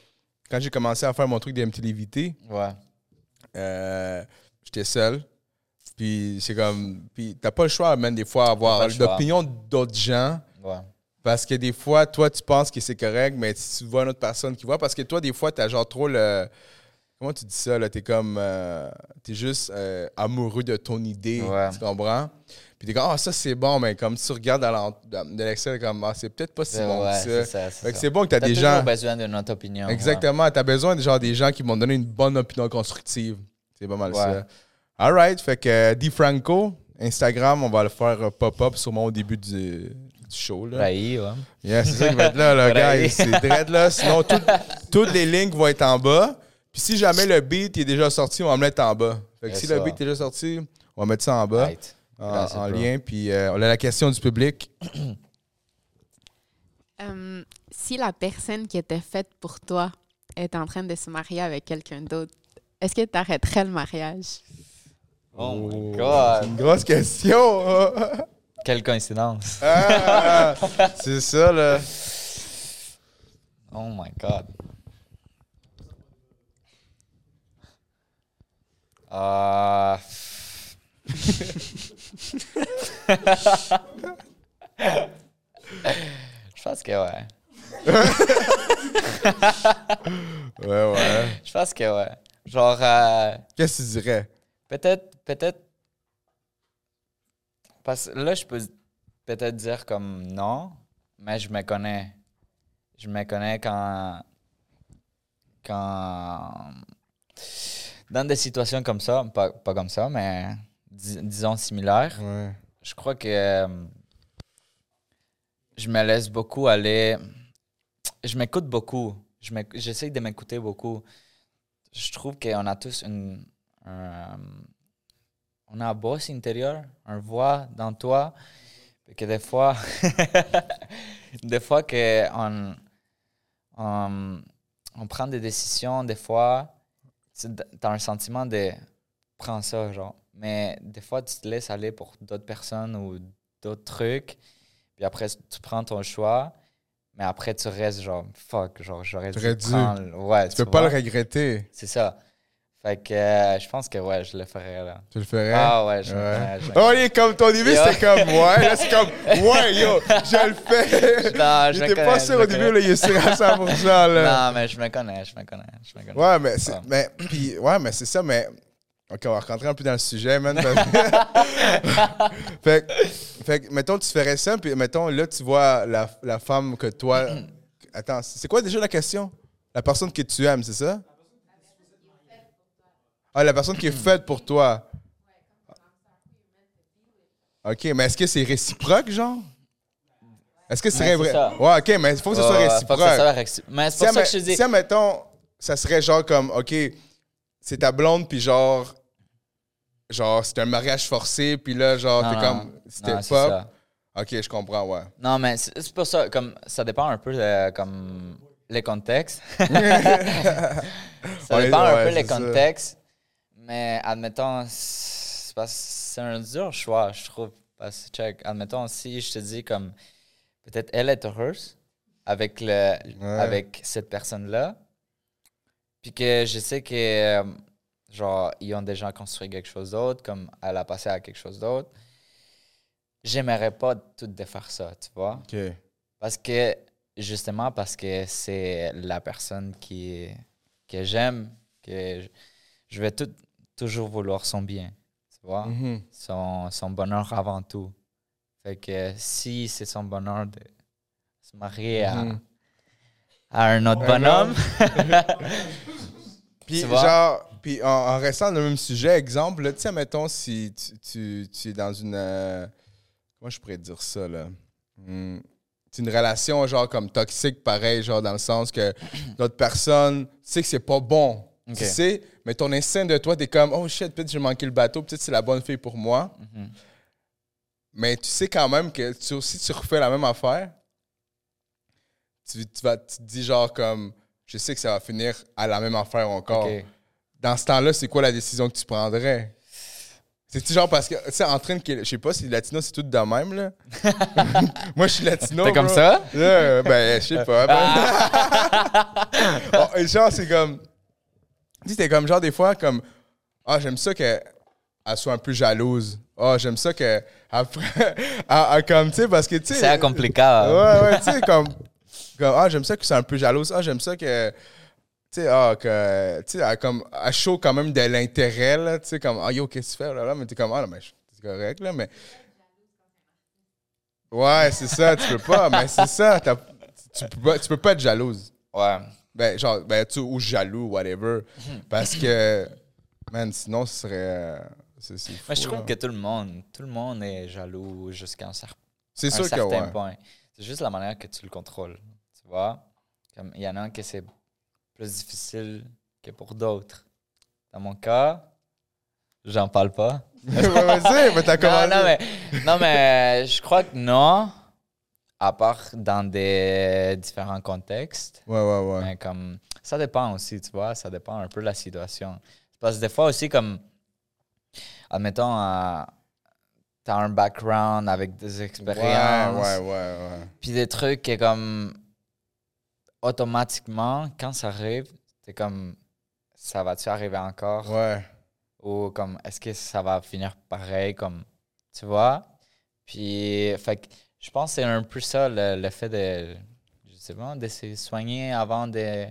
Quand j'ai commencé à faire mon truc d'MTLVT, Ouais. euh, j'étais seul. Puis c'est comme. Puis t'as pas le choix, même des fois, avoir l'opinion d'autres gens. Ouais. Parce que des fois, toi, tu penses que c'est correct, mais tu vois une autre personne qui voit, parce que toi, des fois, t'as genre trop le. Comment tu dis ça, là? T'es comme. euh, t'es juste euh, amoureux de ton idée. Ouais. Tu comprends? Puis t'es comme, ah, ça, c'est bon, mais comme tu regardes de l'extérieur, comme, ah, c'est peut-être pas si bon ouais, que c'est ça. c'est bon que t'as T'as des gens. besoin de notre opinion. ouais. Exactement. Tu as besoin de genre des gens qui vont donner une bonne opinion constructive. C'est pas mal Ouais. ça. All right. Fait que euh, Di Franco, Instagram, on va le faire euh, pop-up sûrement au début du, du show. Là. Ouais. Yeah, c'est ça qui va être là, là, guys. C'est dread là. Sinon, tout- toutes les links vont être en bas. Puis si jamais le beat est déjà sorti, on va me mettre en bas. Fait que Yes, si le beat est déjà sorti, on va mettre ça en bas, Right. En, Gracias, en lien. Puis euh, on a la question du public. Euh, si la personne qui était faite pour toi est en train de se marier avec quelqu'un d'autre, est-ce que tu arrêterais le mariage? Oh my C'est god. une grosse question. Quelle coïncidence. Ah, c'est ça, là. Oh my god. Ah. Je pense que ouais. Ouais, ouais. Je pense que ouais. Genre, euh, Qu'est-ce que tu dirais? peut-être, peut-être. Parce que là, je peux peut-être dire comme non, mais je me connais. Je me connais quand. Quand. Dans des situations comme ça, pas, pas comme ça, mais dis- disons similaires, Ouais. je crois que euh, je me laisse beaucoup aller. Je m'écoute beaucoup. Je J'essaie de m'écouter beaucoup. Je trouve qu'on a tous une, un, on a un boss intérieur, un voix dans toi, et que des fois, des fois que on, on, on prend des décisions, des fois, tu as un sentiment de prends ça, genre. Mais des fois, tu te laisses aller pour d'autres personnes ou d'autres trucs. Puis après, tu prends ton choix. Mais après, tu restes genre, fuck, genre, j'aurais dû, dû. prendre. Ouais, Tu peux pas le regretter. C'est ça. Fait que euh, je pense que ouais, je le ferais là. Tu le ferais? Ah ouais, je Ouais. ferais, je me- Oh, il est comme ton début, c'était comme ouais. Là, c'est comme ouais, yo, je le fais. Non, je était pas sûr au début, là, il est sûr à 100%. Là. Non, mais je me connais, je me connais, je me connais. Ouais, mais, c'est, Ouais. mais, puis, ouais, mais c'est ça, mais Ok, on va rentrer un peu dans le sujet, man. fait, que- fait mettons, tu ferais ça, puis mettons, là, tu vois la, la femme que toi. Attends, c'est quoi déjà la question? La personne que tu aimes, c'est ça? Ah, la personne qui est faite pour toi. Ok, mais est-ce que c'est réciproque, genre? Est-ce que c'est vrai? ça. Ouais, ok, mais il faut que ce soit réciproque. faut que ça soit réci- Mais c'est Si, ça que je dis. si, admettons, ça serait genre comme, OK, c'est ta blonde, puis genre, genre, c'est un mariage forcé, puis là, genre, t'es comme, c'était ça. OK, je comprends, ouais. Non, mais c'est pour ça, comme ça dépend un peu de, comme les contextes. ça Ouais, dépend un peu les ça. contextes. Mais admettons, c'est un dur choix, je trouve. Parce que, check, admettons, si je te dis comme peut-être elle est heureuse avec, le, avec cette personne-là, puis que je sais que, euh, genre, ils ont déjà construit quelque chose d'autre, comme elle a passé à quelque chose d'autre, j'aimerais pas tout défaire ça, tu vois? Parce que, justement, parce que c'est la personne qui, que j'aime, que je, je vais tout- toujours vouloir son bien, tu vois? Mhm. Son, son bonheur avant tout. Fait que si c'est son bonheur de se marier à, Mhm. à un autre bonhomme, Puis, genre, puis en, en restant dans le même sujet, exemple, tu sais, mettons, si tu, tu, tu es dans une. euh, comment je pourrais dire ça, là? Hmm. C'est une relation, genre, comme toxique, pareil, genre, dans le sens que l'autre personne sait que c'est pas bon. Tu sais, mais ton instinct de toi, t'es comme, oh shit, peut-être j'ai manqué le bateau, peut-être c'est la bonne fille pour moi. Mhm. Mais tu sais quand même que tu, si tu refais la même affaire, tu, tu vas, tu te dis, genre, comme, je sais que ça va finir à la même affaire encore. Dans ce temps-là, c'est quoi la décision que tu prendrais? C'est-tu genre parce que, tu sais, en train de. Je sais pas si les latinos, c'est tout de même, là. Moi, je suis latino. T'es comme bro. ça? Là, ben, je sais pas. Oh, et genre, c'est comme. Tu sais, t'es comme, genre, des fois, comme. Ah, j'aime ça qu'elle elle soit un peu jalouse. Ah, j'aime ça que. Après. comme, tu sais, parce que, tu sais. C'est compliqué. Ouais, ouais, tu sais, comme, comme, Ah, j'aime ça que c'est un peu jalouse. Ah, j'aime ça que. Tu sais, ah, que. Tu sais, elle, comme, elle show quand même de l'intérêt, là. Tu sais, comme, ah, yo, qu'est-ce que tu fais, là, là? Mais t'es comme, ah, non, mais c'est correct, là, mais. Ouais, c'est ça, tu peux pas, mais c'est ça. Tu peux, pas, tu peux pas être jalouse. Ouais. Ben, genre, ben, tu ou jaloux, whatever. Parce que, man, sinon, ce serait. euh, C'est c'est Mais je fou, trouve là. que tout le monde, tout le monde est jaloux jusqu'à un, cer- C'est un sûr que, certain ouais. point. C'est juste la manière que tu le contrôles. Tu vois? Comme il y en a un que c'est plus difficile que pour d'autres. Dans mon cas, j'en parle pas. Vas-y, mais t'as Non, commencé. non, mais, non, mais je crois que non, à part dans des différents contextes. Ouais, ouais, ouais. Mais comme, ça dépend aussi, tu vois, ça dépend un peu de la situation. Parce que des fois aussi, comme, admettons, euh, t'as un background avec des expériences, Ouais, ouais, ouais, ouais. puis des trucs qui, comme, automatiquement, quand ça arrive, t'es comme, ça va-tu arriver encore? Ouais. Ou comme, est-ce que ça va finir pareil, comme, tu vois? Puis, fait que je pense que c'est un peu ça, le, le fait de, pas, de se soigner avant de,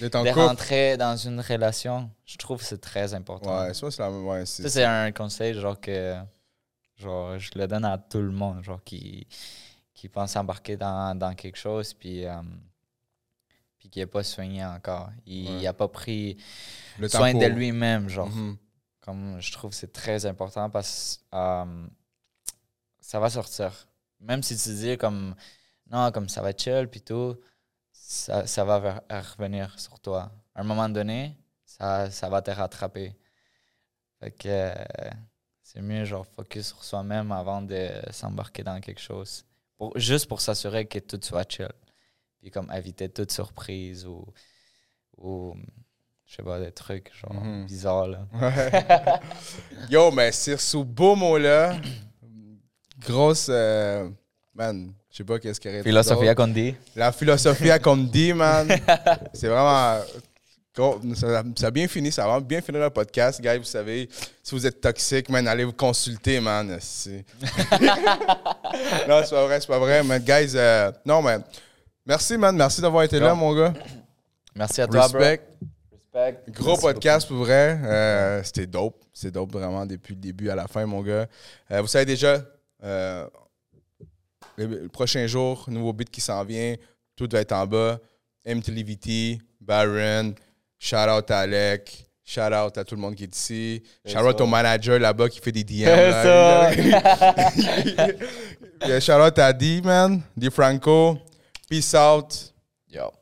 de rentrer dans une relation. Je trouve que c'est très important. Ouais, ça, c'est la même. Ouais, c'est. Ça, c'est un conseil, genre, que genre, je le donne à tout le monde, genre, qui, qui pense embarquer dans, dans quelque chose, puis, euh, puis qui n'est pas soigné encore. Il Ouais. n'a pas pris le soin de lui-même, genre. Mhm. Comme je trouve que c'est très important parce que euh, ça va sortir. Même si tu dis comme non, comme ça va être chill puis tout, ça, ça va revenir sur toi. À un moment donné, ça, ça va te rattraper. Fait que euh, c'est mieux genre focus sur soi-même avant de s'embarquer dans quelque chose. Pour, juste pour s'assurer que tout soit chill. Puis comme éviter toute surprise ou, ou je sais pas, des trucs genre Mhm. bizarres là. Ouais. Yo, mais sur ce beau mot-là, grosse. euh, man, je sais pas qu'est-ce qu'il y aurait Philosophia dit. La me dit, man. C'est vraiment. Ça, ça a bien fini, ça a vraiment bien fini le podcast, guys. Vous savez, si vous êtes toxique, man, allez vous consulter, man. Non, c'est pas vrai, c'est pas vrai. Mais, guys, euh, non, mais merci, man. Merci d'avoir été là, mon gars. Merci à toi. Respect. Respect. Respect. Gros Merci podcast pour vrai. Euh, C'était dope. C'est dope vraiment depuis le début à la fin, mon gars. Euh, vous savez déjà, euh, le, le prochain jour, nouveau beat qui s'en vient. Tout va être en bas. MTLVT, Baron, shout out à Alec. Shout out à tout le monde qui est ici. Shout out au manager là-bas qui fait des DM. Là. shout out à D, man. D Franco. Peace out. Yo.